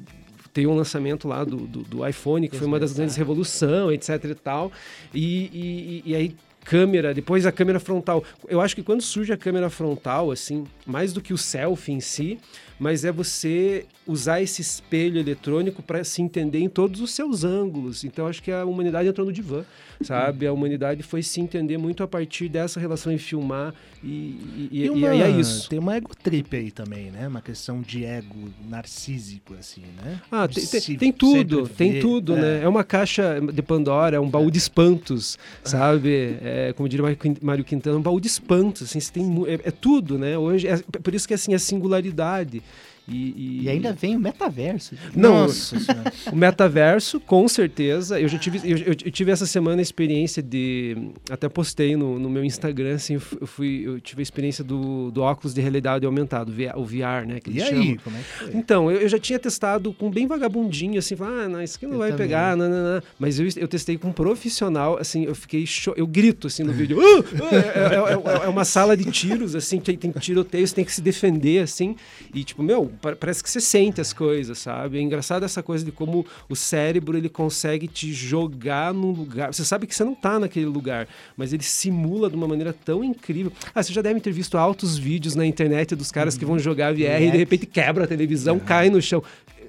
Speaker 5: tem um lançamento lá do, do, do iPhone, que foi uma das grandes revoluções, etc e tal. E, e, e aí câmera, depois a câmera frontal. Eu acho que quando surge a câmera frontal, assim, mais do que o selfie em si, mas é você usar esse espelho eletrônico para se entender em todos os seus ângulos. Então acho que a humanidade entrou no divã, sabe? A humanidade foi se entender muito a partir dessa relação em filmar e, e, e,
Speaker 2: uma,
Speaker 5: e aí é isso.
Speaker 2: Tem uma ego trip aí também, né? Uma questão de ego narcísico, assim, né?
Speaker 5: Ah, tem, tem- tem tudo, tem tudo,
Speaker 2: é.
Speaker 5: né? É uma caixa de Pandora, é um baú de espantos, sabe? É, como diria Mário Quin- Mário Quintana, um baú de espantos, assim, tem, é, é tudo, né? Hoje, é, por isso que, assim, a singularidade. E, e-
Speaker 3: E ainda vem o metaverso.
Speaker 5: Não,
Speaker 2: Nossa senhora.
Speaker 5: o metaverso, com certeza. Eu já tive, eu, eu- tive essa semana a experiência de. Até postei no, no meu Instagram, assim, eu fu- eu fui, eu tive a experiência do, do óculos de realidade aumentada, o VR, né? Que
Speaker 2: E aí,
Speaker 5: chamam.
Speaker 2: é que foi?
Speaker 5: Então, eu, eu já tinha testado com bem vagabundinho, assim, falar, ah, não, isso aqui não
Speaker 3: Eu
Speaker 5: vai
Speaker 3: também.
Speaker 5: pegar, não, não, não. Mas eu, eu testei com um profissional, assim, eu fiquei, cho- eu grito, assim, no vídeo, "Ah! Ah!" é, é- é- é uma sala de tiros, assim, tem, tem tiroteio, você tem que se defender, assim, e tipo, meu, parece que você sente as coisas, sabe? É engraçado essa coisa de como o cérebro, ele consegue te jogar num lugar, você sabe que você não tá naquele lugar, mas ele simula de uma maneira tão incrível. Ah, você já deve ter visto altos vídeos na internet dos caras que vão jogar VR e de repente quebra a televisão, cai no chão.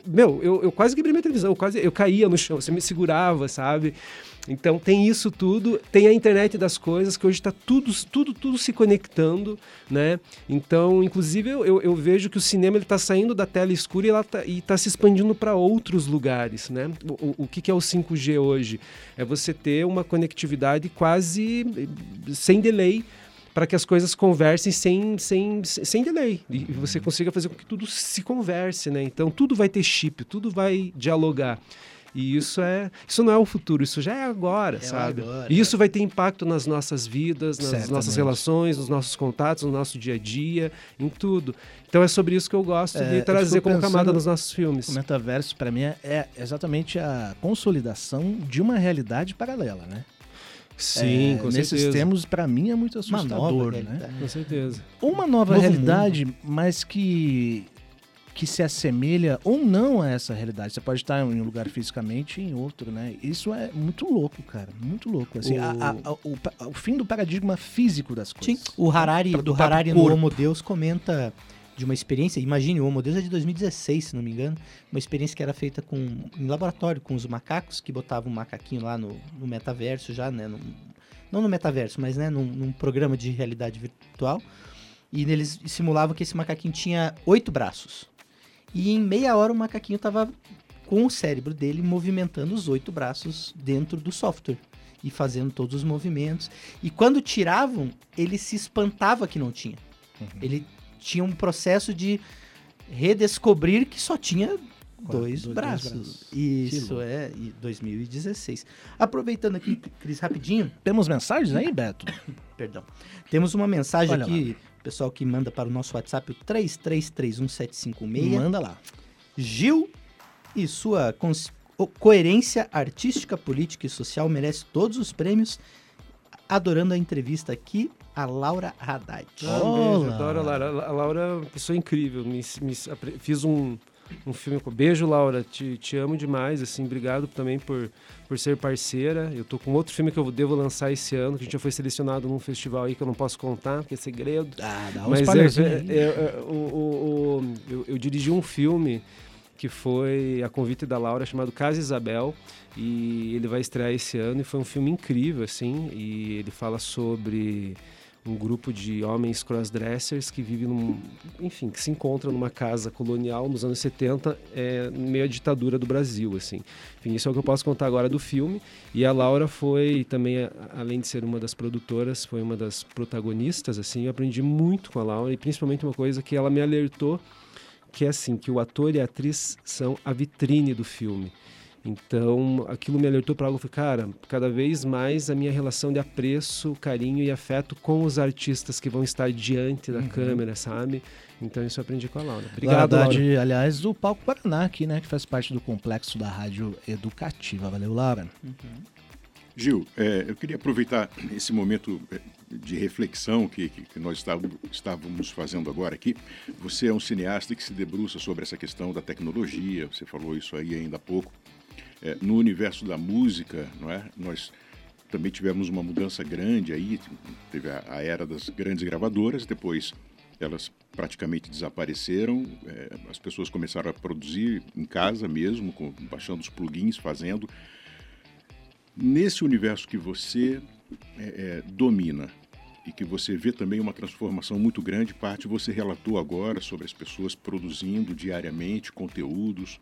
Speaker 5: Meu, eu, eu quase quebrei minha televisão, eu quase eu caía no chão, você me segurava, sabe? Então tem isso tudo, tem a internet das coisas, que hoje está tudo, tudo, tudo se conectando, né? Então, inclusive, eu, eu, eu vejo que o cinema está saindo da tela escura e ela tá, e está se expandindo para outros lugares, né? O, o, que, que é o 5G hoje? É você ter uma conectividade quase eh, sem delay para que as coisas conversem sem, sem, sem delay e você consiga fazer com que tudo se converse, né? Então tudo vai ter chip, tudo vai dialogar. E isso é, isso não é o futuro, isso já é agora,
Speaker 2: É
Speaker 5: sabe?
Speaker 2: agora.
Speaker 5: E isso vai ter impacto nas nossas vidas, nas
Speaker 2: Certamente.
Speaker 5: nossas relações, nos nossos contatos, no nosso dia a dia, em tudo. Então é sobre isso que eu gosto
Speaker 2: É,
Speaker 5: de trazer como camada nos nossos filmes.
Speaker 2: O metaverso, para mim, é exatamente a consolidação de uma realidade paralela, né?
Speaker 5: Sim,
Speaker 2: É,
Speaker 5: com
Speaker 2: nesses
Speaker 5: certeza.
Speaker 2: termos, pra mim, é muito
Speaker 3: Uma
Speaker 2: assustador,
Speaker 3: nova
Speaker 2: né?
Speaker 5: Com certeza.
Speaker 2: Uma nova
Speaker 3: Novo
Speaker 2: realidade, mas que que se assemelha ou não a essa realidade. Você pode estar em um lugar fisicamente e em outro, né? Isso é muito louco, cara. Muito louco. Assim,
Speaker 3: O-
Speaker 2: a- a- a- o, o fim do paradigma físico das
Speaker 3: Sim,
Speaker 2: coisas.
Speaker 3: o Harari,
Speaker 2: Pra-
Speaker 3: do
Speaker 2: próprio
Speaker 3: Harari no. Homo Deus comenta de uma experiência, imagine, o Homo Deus é de 2016, se não me engano, uma experiência que era feita com, em laboratório com os macacos, que botavam um macaquinho lá no, no metaverso já, né, num- não no metaverso, mas né, num, num programa de realidade virtual, e eles simulavam que esse macaquinho tinha oito braços. E em meia hora o macaquinho tava com o cérebro dele movimentando os oito braços dentro do software e fazendo todos os movimentos. E quando tiravam, ele se espantava que não tinha. Ele tinha um processo de redescobrir que só tinha dois,
Speaker 2: dois
Speaker 3: braços.
Speaker 2: braços.
Speaker 3: Isso é em 2016. Aproveitando aqui, Cris, rapidinho,
Speaker 2: Temos mensagens aí, Beto?
Speaker 3: perdão. Temos uma mensagem
Speaker 2: Olha
Speaker 3: aqui, pessoal que manda para o nosso WhatsApp, o 33317556.
Speaker 2: Manda lá.
Speaker 3: Gil e sua coerência artística, política e social merece todos os prêmios. Adorando a entrevista aqui, a Laura Haddad.
Speaker 5: Ah, beijo,
Speaker 2: Olá.
Speaker 5: adoro a Laura. A Laura é uma pessoa incrível. Me, me- fiz um, um filme com. Beijo, Laura. Te, te amo demais. Assim, obrigado também por, por ser parceira. Eu tô com outro filme que eu devo lançar esse ano, que a gente já foi selecionado num festival aí que eu não posso contar, porque é segredo.
Speaker 2: Ah, dá
Speaker 5: Mas é, é- é- é- o, o- o- eu, eu dirigi um filme que foi a convite da Laura chamado Casa Isabel e ele vai estrear esse ano e foi um filme incrível assim e ele fala sobre um grupo de homens crossdressers que vivem num, enfim, que se encontram numa casa colonial nos anos 70, é, meio à ditadura do Brasil, assim. Enfim, isso é o que eu posso contar agora do filme. E a Laura foi também, a- além de ser uma das produtoras, foi uma das protagonistas, assim. Eu aprendi muito com a Laura e principalmente uma coisa que ela me alertou, que é assim, que o ator e a atriz são a vitrine do filme. Então, aquilo me alertou para algo, eu falei, cara, cada vez mais a minha relação de apreço, carinho e afeto com os artistas que vão estar diante da câmera, sabe? Então, isso eu aprendi com a Laura. Obrigado,
Speaker 2: Laura. Haddad, aliás, do Palco Paraná aqui, né? Que faz parte do complexo da Rádio Educativa. Valeu, Laura.
Speaker 4: Gil, é, eu queria aproveitar esse momento é, de reflexão que, que- que nós estávamos, estávamos fazendo agora aqui. Você é um cineasta que se debruça sobre essa questão da tecnologia, você falou isso aí ainda há pouco. É, no universo da música, não é? Nós também tivemos uma mudança grande aí, teve a, a era das grandes gravadoras, depois elas praticamente desapareceram, é, as pessoas começaram a produzir em casa mesmo, com, baixando os plugins, fazendo. Nesse universo que você é, é, domina e que você vê também uma transformação muito grande, parte você relatou agora sobre as pessoas produzindo diariamente conteúdos.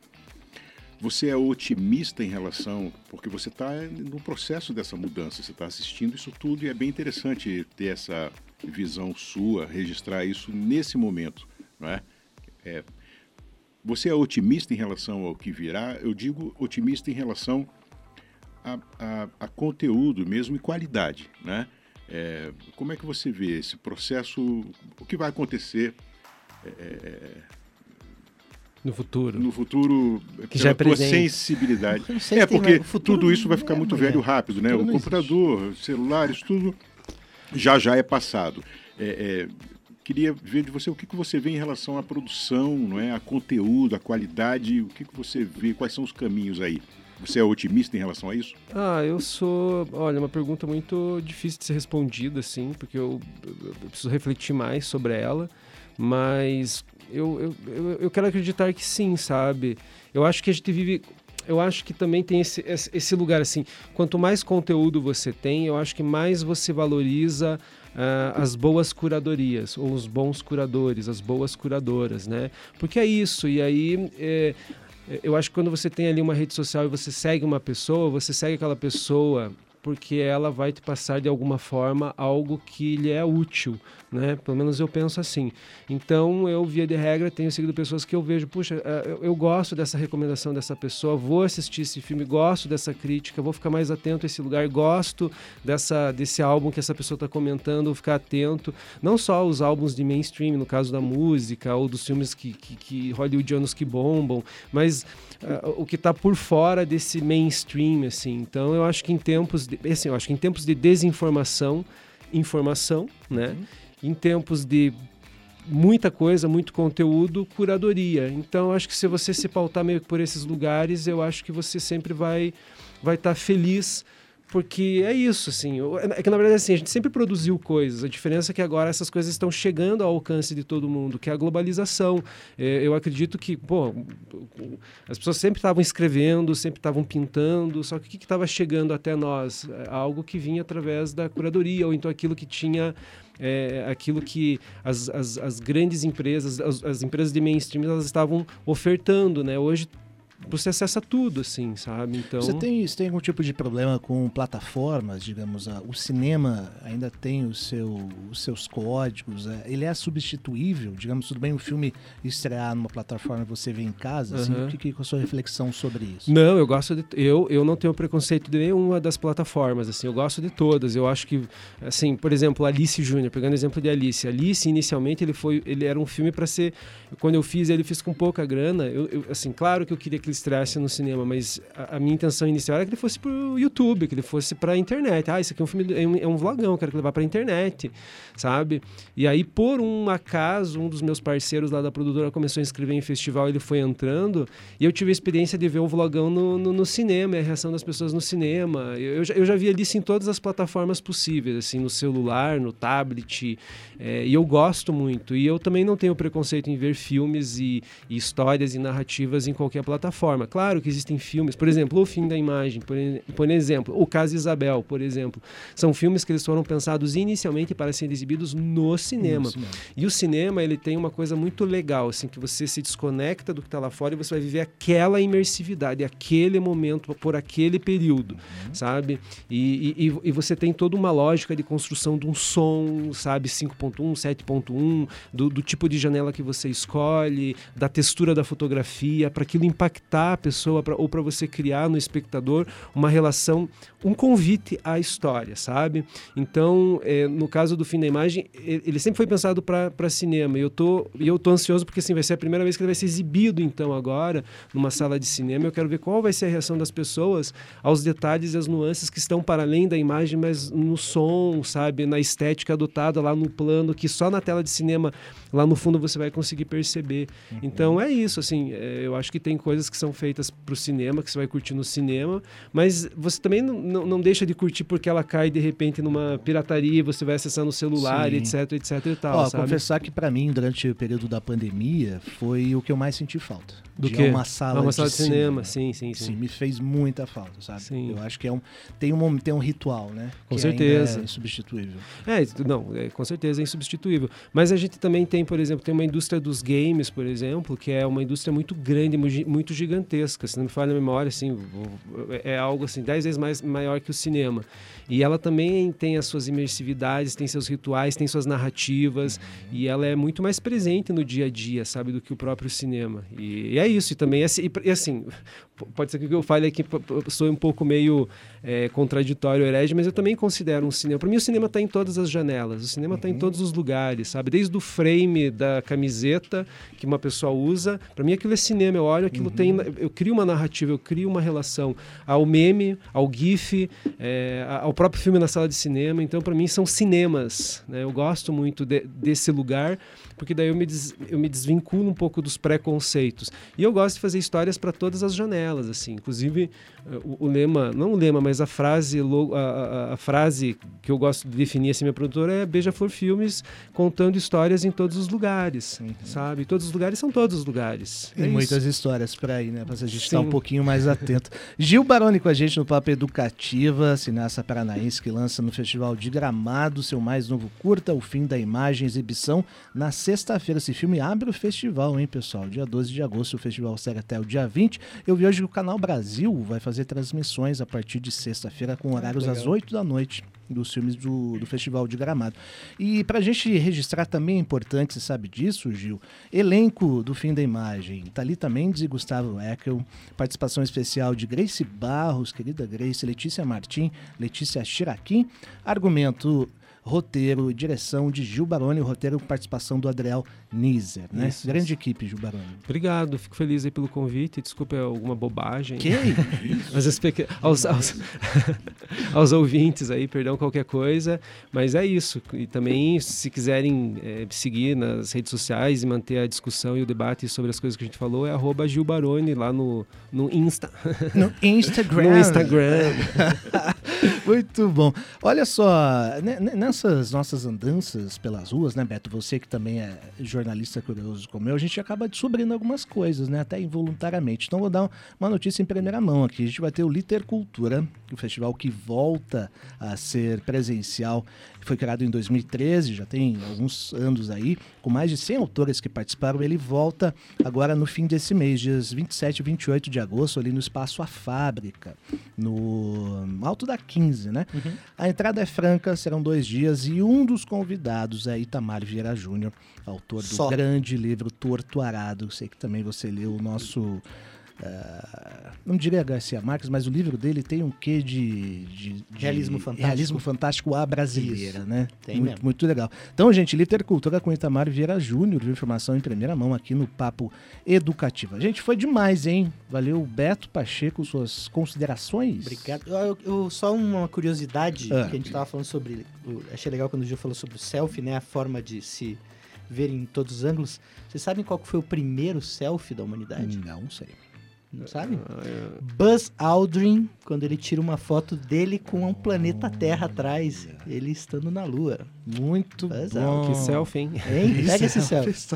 Speaker 4: Você é otimista em relação, porque você está no processo dessa mudança, você está assistindo isso tudo e é bem interessante ter essa visão sua, registrar isso nesse momento, não é? é você é otimista em relação ao que virá? Eu digo otimista em relação a, a- a conteúdo mesmo e qualidade, né? É, como é que você vê esse processo? O que vai acontecer
Speaker 5: No futuro.
Speaker 4: no futuro
Speaker 5: Que
Speaker 4: pela
Speaker 5: já é
Speaker 4: tua sensibilidade? É
Speaker 3: se tem
Speaker 4: porque
Speaker 3: mais-
Speaker 4: tudo isso vai ficar
Speaker 3: é
Speaker 4: muito velho rápido, né? O computador, celulares, tudo já já é passado. É, é, queria ver de você o que, que você vê em relação à produção, não é? A conteúdo, a qualidade, o que, que você vê, quais são os caminhos aí? Você é otimista em relação a isso?
Speaker 5: Ah, eu sou. Olha, uma pergunta muito difícil de ser respondida, assim, porque eu, eu preciso refletir mais sobre ela, mas eu, eu, eu, quero acreditar que sim, sabe? Eu acho que a gente vive. Eu acho que também tem esse, esse lugar assim. Quanto mais conteúdo você tem, eu acho que mais você valoriza ah, as boas curadorias, ou os bons curadores, as boas curadoras, né? Porque é isso, e aí. é, eu acho que quando você tem ali uma rede social e você segue uma pessoa, você segue aquela pessoa porque ela vai te passar de alguma forma algo que lhe é útil, né? Pelo menos eu penso assim. Então, eu, via de regra, tenho seguido pessoas que eu vejo, puxa, eh, eu, gosto dessa recomendação dessa pessoa, vou assistir esse filme, gosto dessa crítica, vou ficar mais atento a esse lugar, gosto dessa, desse álbum que essa pessoa está comentando, vou ficar atento. Não só os álbuns de mainstream, no caso da música, ou dos filmes que, que, que hollywoodianos que bombam, mas ah, o que está por fora desse mainstream, assim. Então, eu acho que em tempos assim, eu acho que em tempos de desinformação, informação, né? Em tempos de muita coisa, muito conteúdo, curadoria. Então, acho que se você se pautar meio que por esses lugares, eu acho que você sempre vai vai estar tá feliz porque é isso, assim. É que na verdade assim, a gente sempre produziu coisas. A diferença é que agora essas coisas estão chegando ao alcance de todo mundo, que é a globalização. É, eu acredito que, pô, as pessoas sempre estavam escrevendo, sempre estavam pintando, só que o que estava chegando até nós? É algo que vinha através da curadoria, ou então aquilo que tinha é, aquilo que as, as, as grandes empresas, as, as, empresas de mainstream, elas estavam ofertando, né? Hoje você acessa tudo, assim, sabe? Então...
Speaker 2: Você tem, você tem algum tipo de problema com plataformas, digamos, o cinema ainda tem o seu, os seus códigos, é, ele é substituível, digamos, tudo bem o filme estrear numa plataforma e você vê em casa, assim, uhum. o que, que é a sua reflexão sobre isso?
Speaker 5: Não, eu gosto de, eu, eu não tenho preconceito de nenhuma das plataformas, assim, eu gosto de todas, eu acho que, assim, por exemplo, Alice Júnior, pegando o exemplo de Alice, Alice inicialmente ele foi, ele era um filme para ser, quando eu fiz ele fiz com pouca grana, eu, eu, assim, claro que eu queria ele estreasse no cinema, mas a, a, minha intenção inicial era que ele fosse pro YouTube, que ele fosse pra internet. Ah, isso aqui é um filme, é um, é um vlogão, quero que levar pra internet, sabe? E aí, por um acaso, um dos meus parceiros lá da produtora começou a inscrever em festival, ele foi entrando, e eu tive a experiência de ver o vlogão no, no, no cinema, a reação das pessoas no cinema. Eu, eu, já, eu já vi ali em todas as plataformas possíveis, assim, no celular, no tablet, é, e eu gosto muito. E eu também não tenho preconceito em ver filmes e, e histórias e narrativas em qualquer plataforma forma. Claro que existem filmes, por exemplo, O Fim da Imagem, por, por exemplo, O Caso Isabel, por exemplo. São filmes que eles foram pensados inicialmente para serem exibidos no cinema. E o cinema, ele tem uma coisa muito legal, assim, que você se desconecta do que está lá fora e você vai viver aquela imersividade, aquele momento, por aquele período, uhum. sabe? E, e, e, você tem toda uma lógica de construção de um som, sabe? 5.1, 7.1, do, do tipo de janela que você escolhe, da textura da fotografia, para aquilo impactar a pessoa pra, ou para você criar no espectador uma relação, um convite à história, sabe? Então, é, no caso do fim da imagem, ele sempre foi pensado para cinema e eu tô eu tô ansioso porque assim vai ser a primeira vez que ele vai ser exibido então agora numa sala de cinema. Eu quero ver qual vai ser a reação das pessoas aos detalhes e as nuances que estão para além da imagem, mas no som, sabe, na estética adotada lá no plano que só na tela de cinema lá no fundo você vai conseguir perceber. Uhum. Então é isso, assim, é, eu acho que tem coisas que são feitas para o cinema, que você vai curtir no cinema, mas você também não, não deixa de curtir porque ela cai de repente numa pirataria, você vai acessar no celular, Sim. etc, etc e tal,
Speaker 2: Ó, sabe? confessar que para mim, durante o período da pandemia, foi o que eu mais senti falta.
Speaker 5: Do que? Uma sala, uma sala de, de cinema. cinema. Sim, sim, sim.
Speaker 2: Sim, me fez muita falta, sabe? Sim. Eu acho que é um, tem, um, tem um ritual, né?
Speaker 5: Com que certeza.
Speaker 2: é insubstituível.
Speaker 5: É, não, é, com certeza é insubstituível. Mas a gente também tem, por exemplo, tem uma indústria dos games, por exemplo, que é uma indústria muito grande, muito gigantesca. Se não me falha a memória, assim, é algo assim, dez vezes mais maior que o cinema. E ela também tem as suas imersividades, tem seus rituais, tem suas narrativas, uhum. e ela é muito mais presente no dia a dia, sabe, do que o próprio cinema. E, e é isso, e também, e, assim, pode ser que eu fale aqui, sou um pouco meio é, contraditório, herege, mas eu também considero um cinema. Para mim, o cinema está em todas as janelas, o cinema está uhum. em todos os lugares, sabe? Desde o frame da camiseta que uma pessoa usa, para mim aquilo é cinema. Eu olho, aquilo uhum. tem, eu crio uma narrativa, eu crio uma relação ao meme, ao gif, é, ao próprio filme na sala de cinema. Então, para mim, são cinemas. Né? Eu gosto muito de, desse lugar porque daí eu me, des, eu me desvinculo um pouco dos preconceitos. E eu gosto de fazer histórias para todas as janelas, assim. Inclusive, eh, o, o, lema, não o lema, mas a frase, a, a, a, frase que eu gosto de definir assim, minha produtora é Beija-Flor Filmes, contando histórias em todos os lugares, uhum. sabe? Todos os lugares são todos os lugares.
Speaker 2: Tem é muitas isso. histórias para ir, né? Para a gente estar um pouquinho mais atento. Gil Baroni com a gente no Papo Educativa, cineasta paranaense que lança no Festival de Gramado seu mais novo curta, O Fim da Imagem, exibição na sexta-feira. Esse filme abre o festival, hein, pessoal? Dia 12 de agosto, o festival segue até o dia 20. Eu vi hoje que o Canal Brasil vai fazer transmissões a partir de sexta-feira com horários às 8 da noite dos filmes do, do Festival de Gramado. E para a gente registrar também é importante, você sabe disso, Gil, elenco do Fim da Imagem, Thalita Mendes e Gustavo Eckel, participação especial de Grace Barros, querida Grace, Letícia Martim, Letícia Chiraquim, argumento roteiro direção de Gil Baroni, roteiro com participação do Adriel Nizer, né?
Speaker 5: Isso,
Speaker 2: Grande
Speaker 5: isso.
Speaker 2: equipe, Gil Baroni.
Speaker 5: Obrigado, fico feliz aí pelo convite. Desculpa alguma bobagem.
Speaker 2: Que
Speaker 5: Mas aos, aos, aos ouvintes aí, perdão qualquer coisa, mas é isso. E também, se quiserem eh, seguir nas redes sociais e manter a discussão e o debate sobre as coisas que a gente falou, é arroba Gil Baroni lá no, no Insta.
Speaker 2: no Instagram.
Speaker 5: No Instagram.
Speaker 2: Muito bom. Olha só, ne- ne- nessas nossas andanças pelas ruas, né, Beto? Você que também é jornalista curioso como eu, a gente acaba descobrindo algumas coisas, né? Até involuntariamente. Então vou dar uma notícia em primeira mão aqui. A gente vai ter o Liter Cultura, o festival que volta a ser presencial. Foi criado em 2013, já tem alguns anos aí, com mais de 100 autores que participaram. Ele volta agora no fim desse mês, dias 27 e 28 de agosto, ali no Espaço A Fábrica, no Alto da 15, né? A entrada é franca, serão dois dias e um dos convidados é Itamar Vieira Júnior, autor do
Speaker 3: Só.
Speaker 2: grande livro Torto Arado. Sei que também você leu o nosso. Ah, não diria Garcia Marques, mas o livro dele tem um quê de, de- de
Speaker 3: Realismo fantástico.
Speaker 2: realismo fantástico à brasileira,
Speaker 3: Isso.
Speaker 2: né?
Speaker 3: Tem
Speaker 2: muito,
Speaker 3: mesmo.
Speaker 2: muito legal. Então, gente, Literacultura com Itamar Vieira Júnior, viu? informação em primeira mão aqui no Papo Educativa. Gente, foi demais, hein? Valeu, Beto Pacheco, suas considerações?
Speaker 3: Obrigado. Eu, eu- só uma curiosidade
Speaker 2: Ah.
Speaker 3: que a gente tava falando sobre. achei legal quando o Gil falou sobre o selfie, né? A forma de se ver em todos os ângulos. Vocês sabem qual foi o primeiro selfie da humanidade?
Speaker 2: Não sei.
Speaker 3: Não sabem?
Speaker 5: Ah, é.
Speaker 3: Buzz Aldrin, quando ele tira uma foto dele com um planeta Terra atrás, ele estando na Lua.
Speaker 2: Muito
Speaker 3: Mas,
Speaker 2: bom.
Speaker 5: Que selfie, hein?
Speaker 3: Hein? Pega esse
Speaker 2: é
Speaker 3: selfie.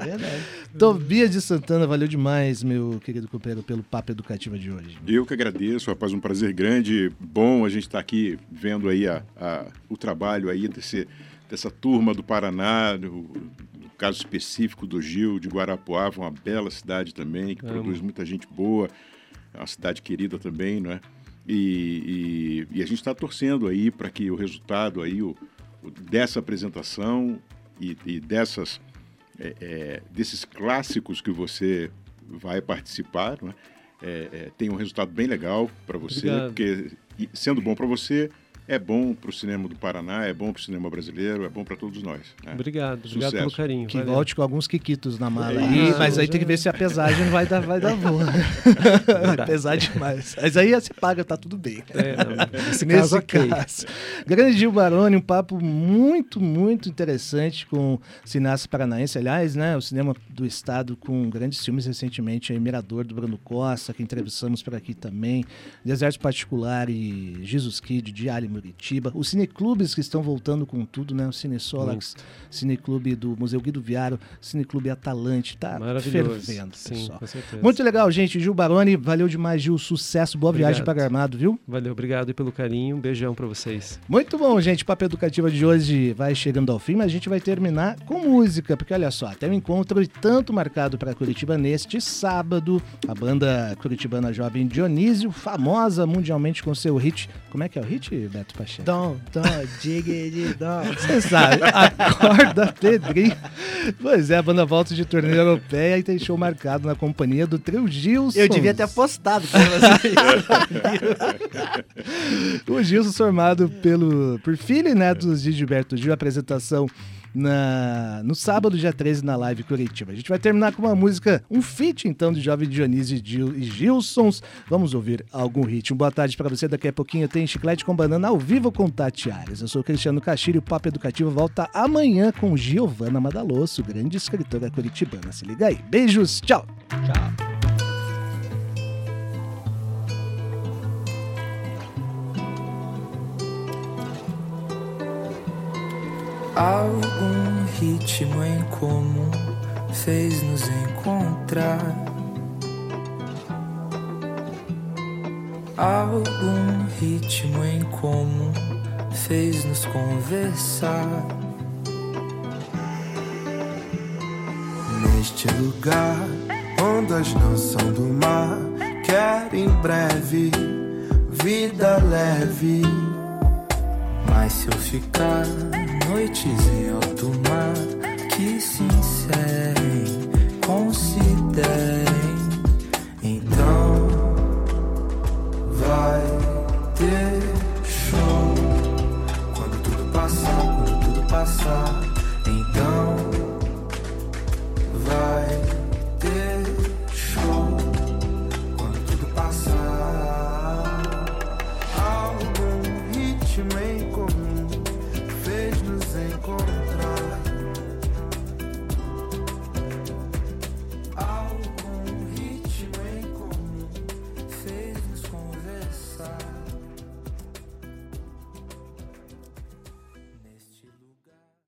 Speaker 3: É verdade.
Speaker 2: Tobias de Santana, valeu demais, meu querido companheiro, pelo papo educativo de hoje.
Speaker 4: Eu que agradeço, rapaz, um prazer grande, bom a gente estar aqui vendo aí a, a- o trabalho aí desse, dessa turma do Paraná, do caso específico do Gil, de Guarapuava, uma bela cidade também, que
Speaker 5: Amo.
Speaker 4: produz muita gente boa, é uma cidade querida também, não é? E, e- e a gente está torcendo aí para que o resultado aí, o, o- dessa apresentação e, e dessas, é, é, desses clássicos que você vai participar, não é? É, é, tem um resultado bem legal para você,
Speaker 5: Obrigado.
Speaker 4: porque sendo bom para você, é bom para o cinema do Paraná, é bom para o cinema brasileiro, é bom para todos nós. né?
Speaker 5: Obrigado, obrigado
Speaker 4: Sucesso.
Speaker 5: pelo carinho.
Speaker 2: Que
Speaker 5: valeu.
Speaker 2: volte com alguns quiquitos na mala
Speaker 4: É
Speaker 2: aí, mas aí
Speaker 5: já-
Speaker 2: tem que ver se a pesagem vai dar, vai dar boa. vai pesar demais. Mas aí você paga, tá tudo bem.
Speaker 5: É, nesse caso, ok.
Speaker 2: caso. Grande Gil Baroni, um papo muito, muito interessante com o cineasta paranaense. Aliás, né, o cinema do estado com grandes filmes recentemente, aí, Mirador do Bruno Costa, que entrevistamos por aqui também, Deserto Particular e Jesus Kid de Ali Muritiba. Os cineclubes que estão voltando com tudo, né? O Cine Solax, Cineclube do Museu Guido Viaro, Cineclube Atalante, tá fervendo,
Speaker 5: Sim,
Speaker 2: pessoal.
Speaker 5: com certeza.
Speaker 2: Muito legal, gente. Gil Baroni, valeu demais, Gil. Sucesso, boa viagem
Speaker 5: Obrigado.
Speaker 2: para Gramado, viu?
Speaker 5: Valeu, obrigado pelo carinho. Um beijão pra vocês.
Speaker 2: Muito bom, gente. O Papo Educativa de hoje vai chegando ao fim, mas a gente vai terminar com música, porque olha só, tem um encontro e tanto marcado para Curitiba neste sábado. A banda curitibana jovem Dionísio, famosa mundialmente com seu hit. Como é que é o hit, Beto Pacheco?
Speaker 3: Dom, dom, diggity, dom.
Speaker 2: Você sabe, acorda Pedrinho. Pois é, a banda volta de turnê europeia e tem show marcado na companhia do trio Gilson.
Speaker 3: Eu devia ter apostado com você.
Speaker 2: O Gilson formado pelo, por filho e netos de Gilberto Gil, apresentação na, no sábado, dia 13, na live Curitiba. A gente vai terminar com uma música, um feat então de Jovem Dionísio e Gil- Gilsons. Vamos ouvir algum ritmo. Boa tarde para você. Daqui a pouquinho tem Chiclete com Banana ao vivo com Tati Ares. Eu sou o Cristiano e o Papo Educativo volta amanhã com Giovana Madalosso, grande escritora curitibana. Se liga aí. Beijos, tchau.
Speaker 7: Algum ritmo em comum fez nos encontrar. Algum ritmo em comum fez nos conversar.
Speaker 8: Neste lugar, ondas não são do mar. Quero em breve vida leve.
Speaker 7: Mas se eu ficar noites em alto mar que se encerrem, considerem,